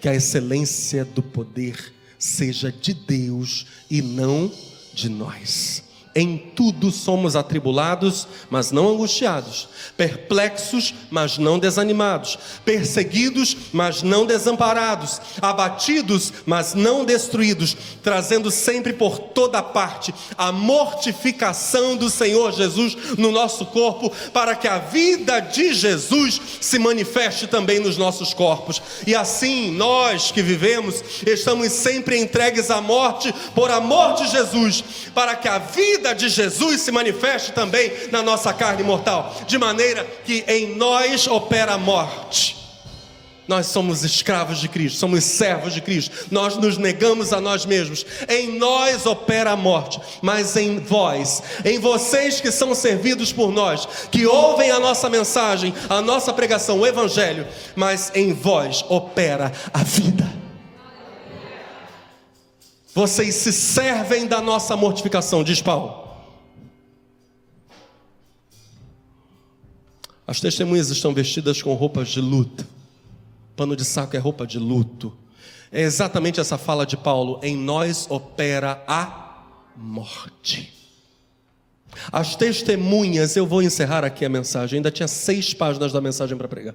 Que a excelência do poder seja de Deus e não de nós. Em tudo somos atribulados, mas não angustiados, perplexos, mas não desanimados, perseguidos, mas não desamparados, abatidos, mas não destruídos, trazendo sempre por toda parte a mortificação do Senhor Jesus no nosso corpo, para que a vida de Jesus se manifeste também nos nossos corpos. E assim, nós que vivemos, estamos sempre entregues à morte por amor de Jesus, para que a vida vida de Jesus se manifeste também na nossa carne mortal, de maneira que em nós opera a morte. Nós somos escravos de Cristo, somos servos de Cristo, nós nos negamos a nós mesmos. Em nós opera a morte, mas em vós, em vocês que são servidos por nós, que ouvem a nossa mensagem, a nossa pregação, o Evangelho, mas em vós opera a vida. Vocês se servem da nossa mortificação, diz Paulo. As testemunhas estão vestidas com roupas de luto. Pano de saco é roupa de luto. É exatamente essa fala de Paulo: em nós opera a morte. As testemunhas, eu vou encerrar aqui a mensagem. Ainda tinha seis páginas da mensagem para pregar.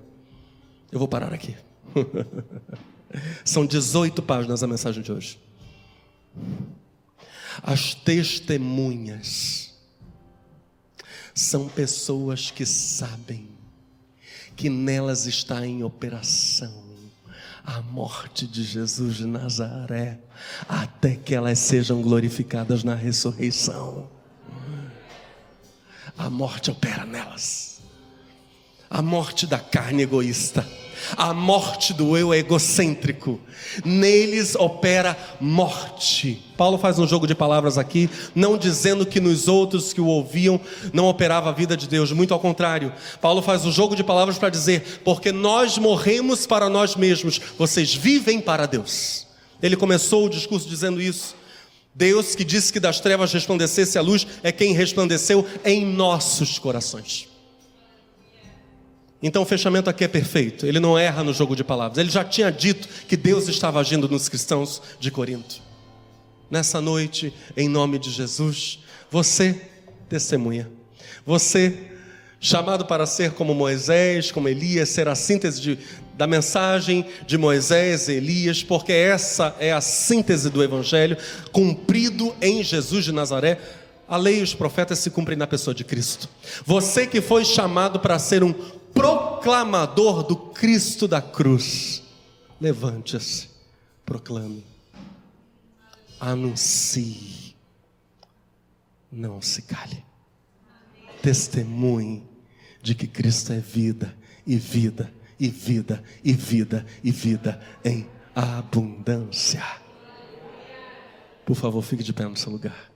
Eu vou parar aqui. *laughs* São 18 páginas a mensagem de hoje. As testemunhas são pessoas que sabem que nelas está em operação a morte de Jesus de Nazaré, até que elas sejam glorificadas na ressurreição. A morte opera nelas. A morte da carne egoísta A morte do eu é egocêntrico. Neles opera morte. Paulo faz um jogo de palavras aqui, não dizendo que nos outros que o ouviam não operava a vida de Deus, muito ao contrário. Paulo faz um jogo de palavras para dizer: porque nós morremos para nós mesmos, vocês vivem para Deus. Ele começou o discurso dizendo isso. Deus que disse que das trevas resplandecesse a luz é quem resplandeceu em nossos corações. Então o fechamento aqui é perfeito, ele não erra no jogo de palavras. Ele já tinha dito que Deus estava agindo nos cristãos de Corinto. Nessa noite, em nome de Jesus, você testemunha. Você, chamado para ser como Moisés, como Elias, ser a síntese de, da mensagem de Moisés e Elias, porque essa é a síntese do Evangelho, cumprido em Jesus de Nazaré. A lei e os profetas se cumprem na pessoa de Cristo. Você que foi chamado para ser um proclamador do Cristo da cruz. Levante-se, proclame, anuncie, não se cale, testemunhe de que Cristo é vida e vida e vida e vida e vida em abundância. Por favor, fique de pé no seu lugar.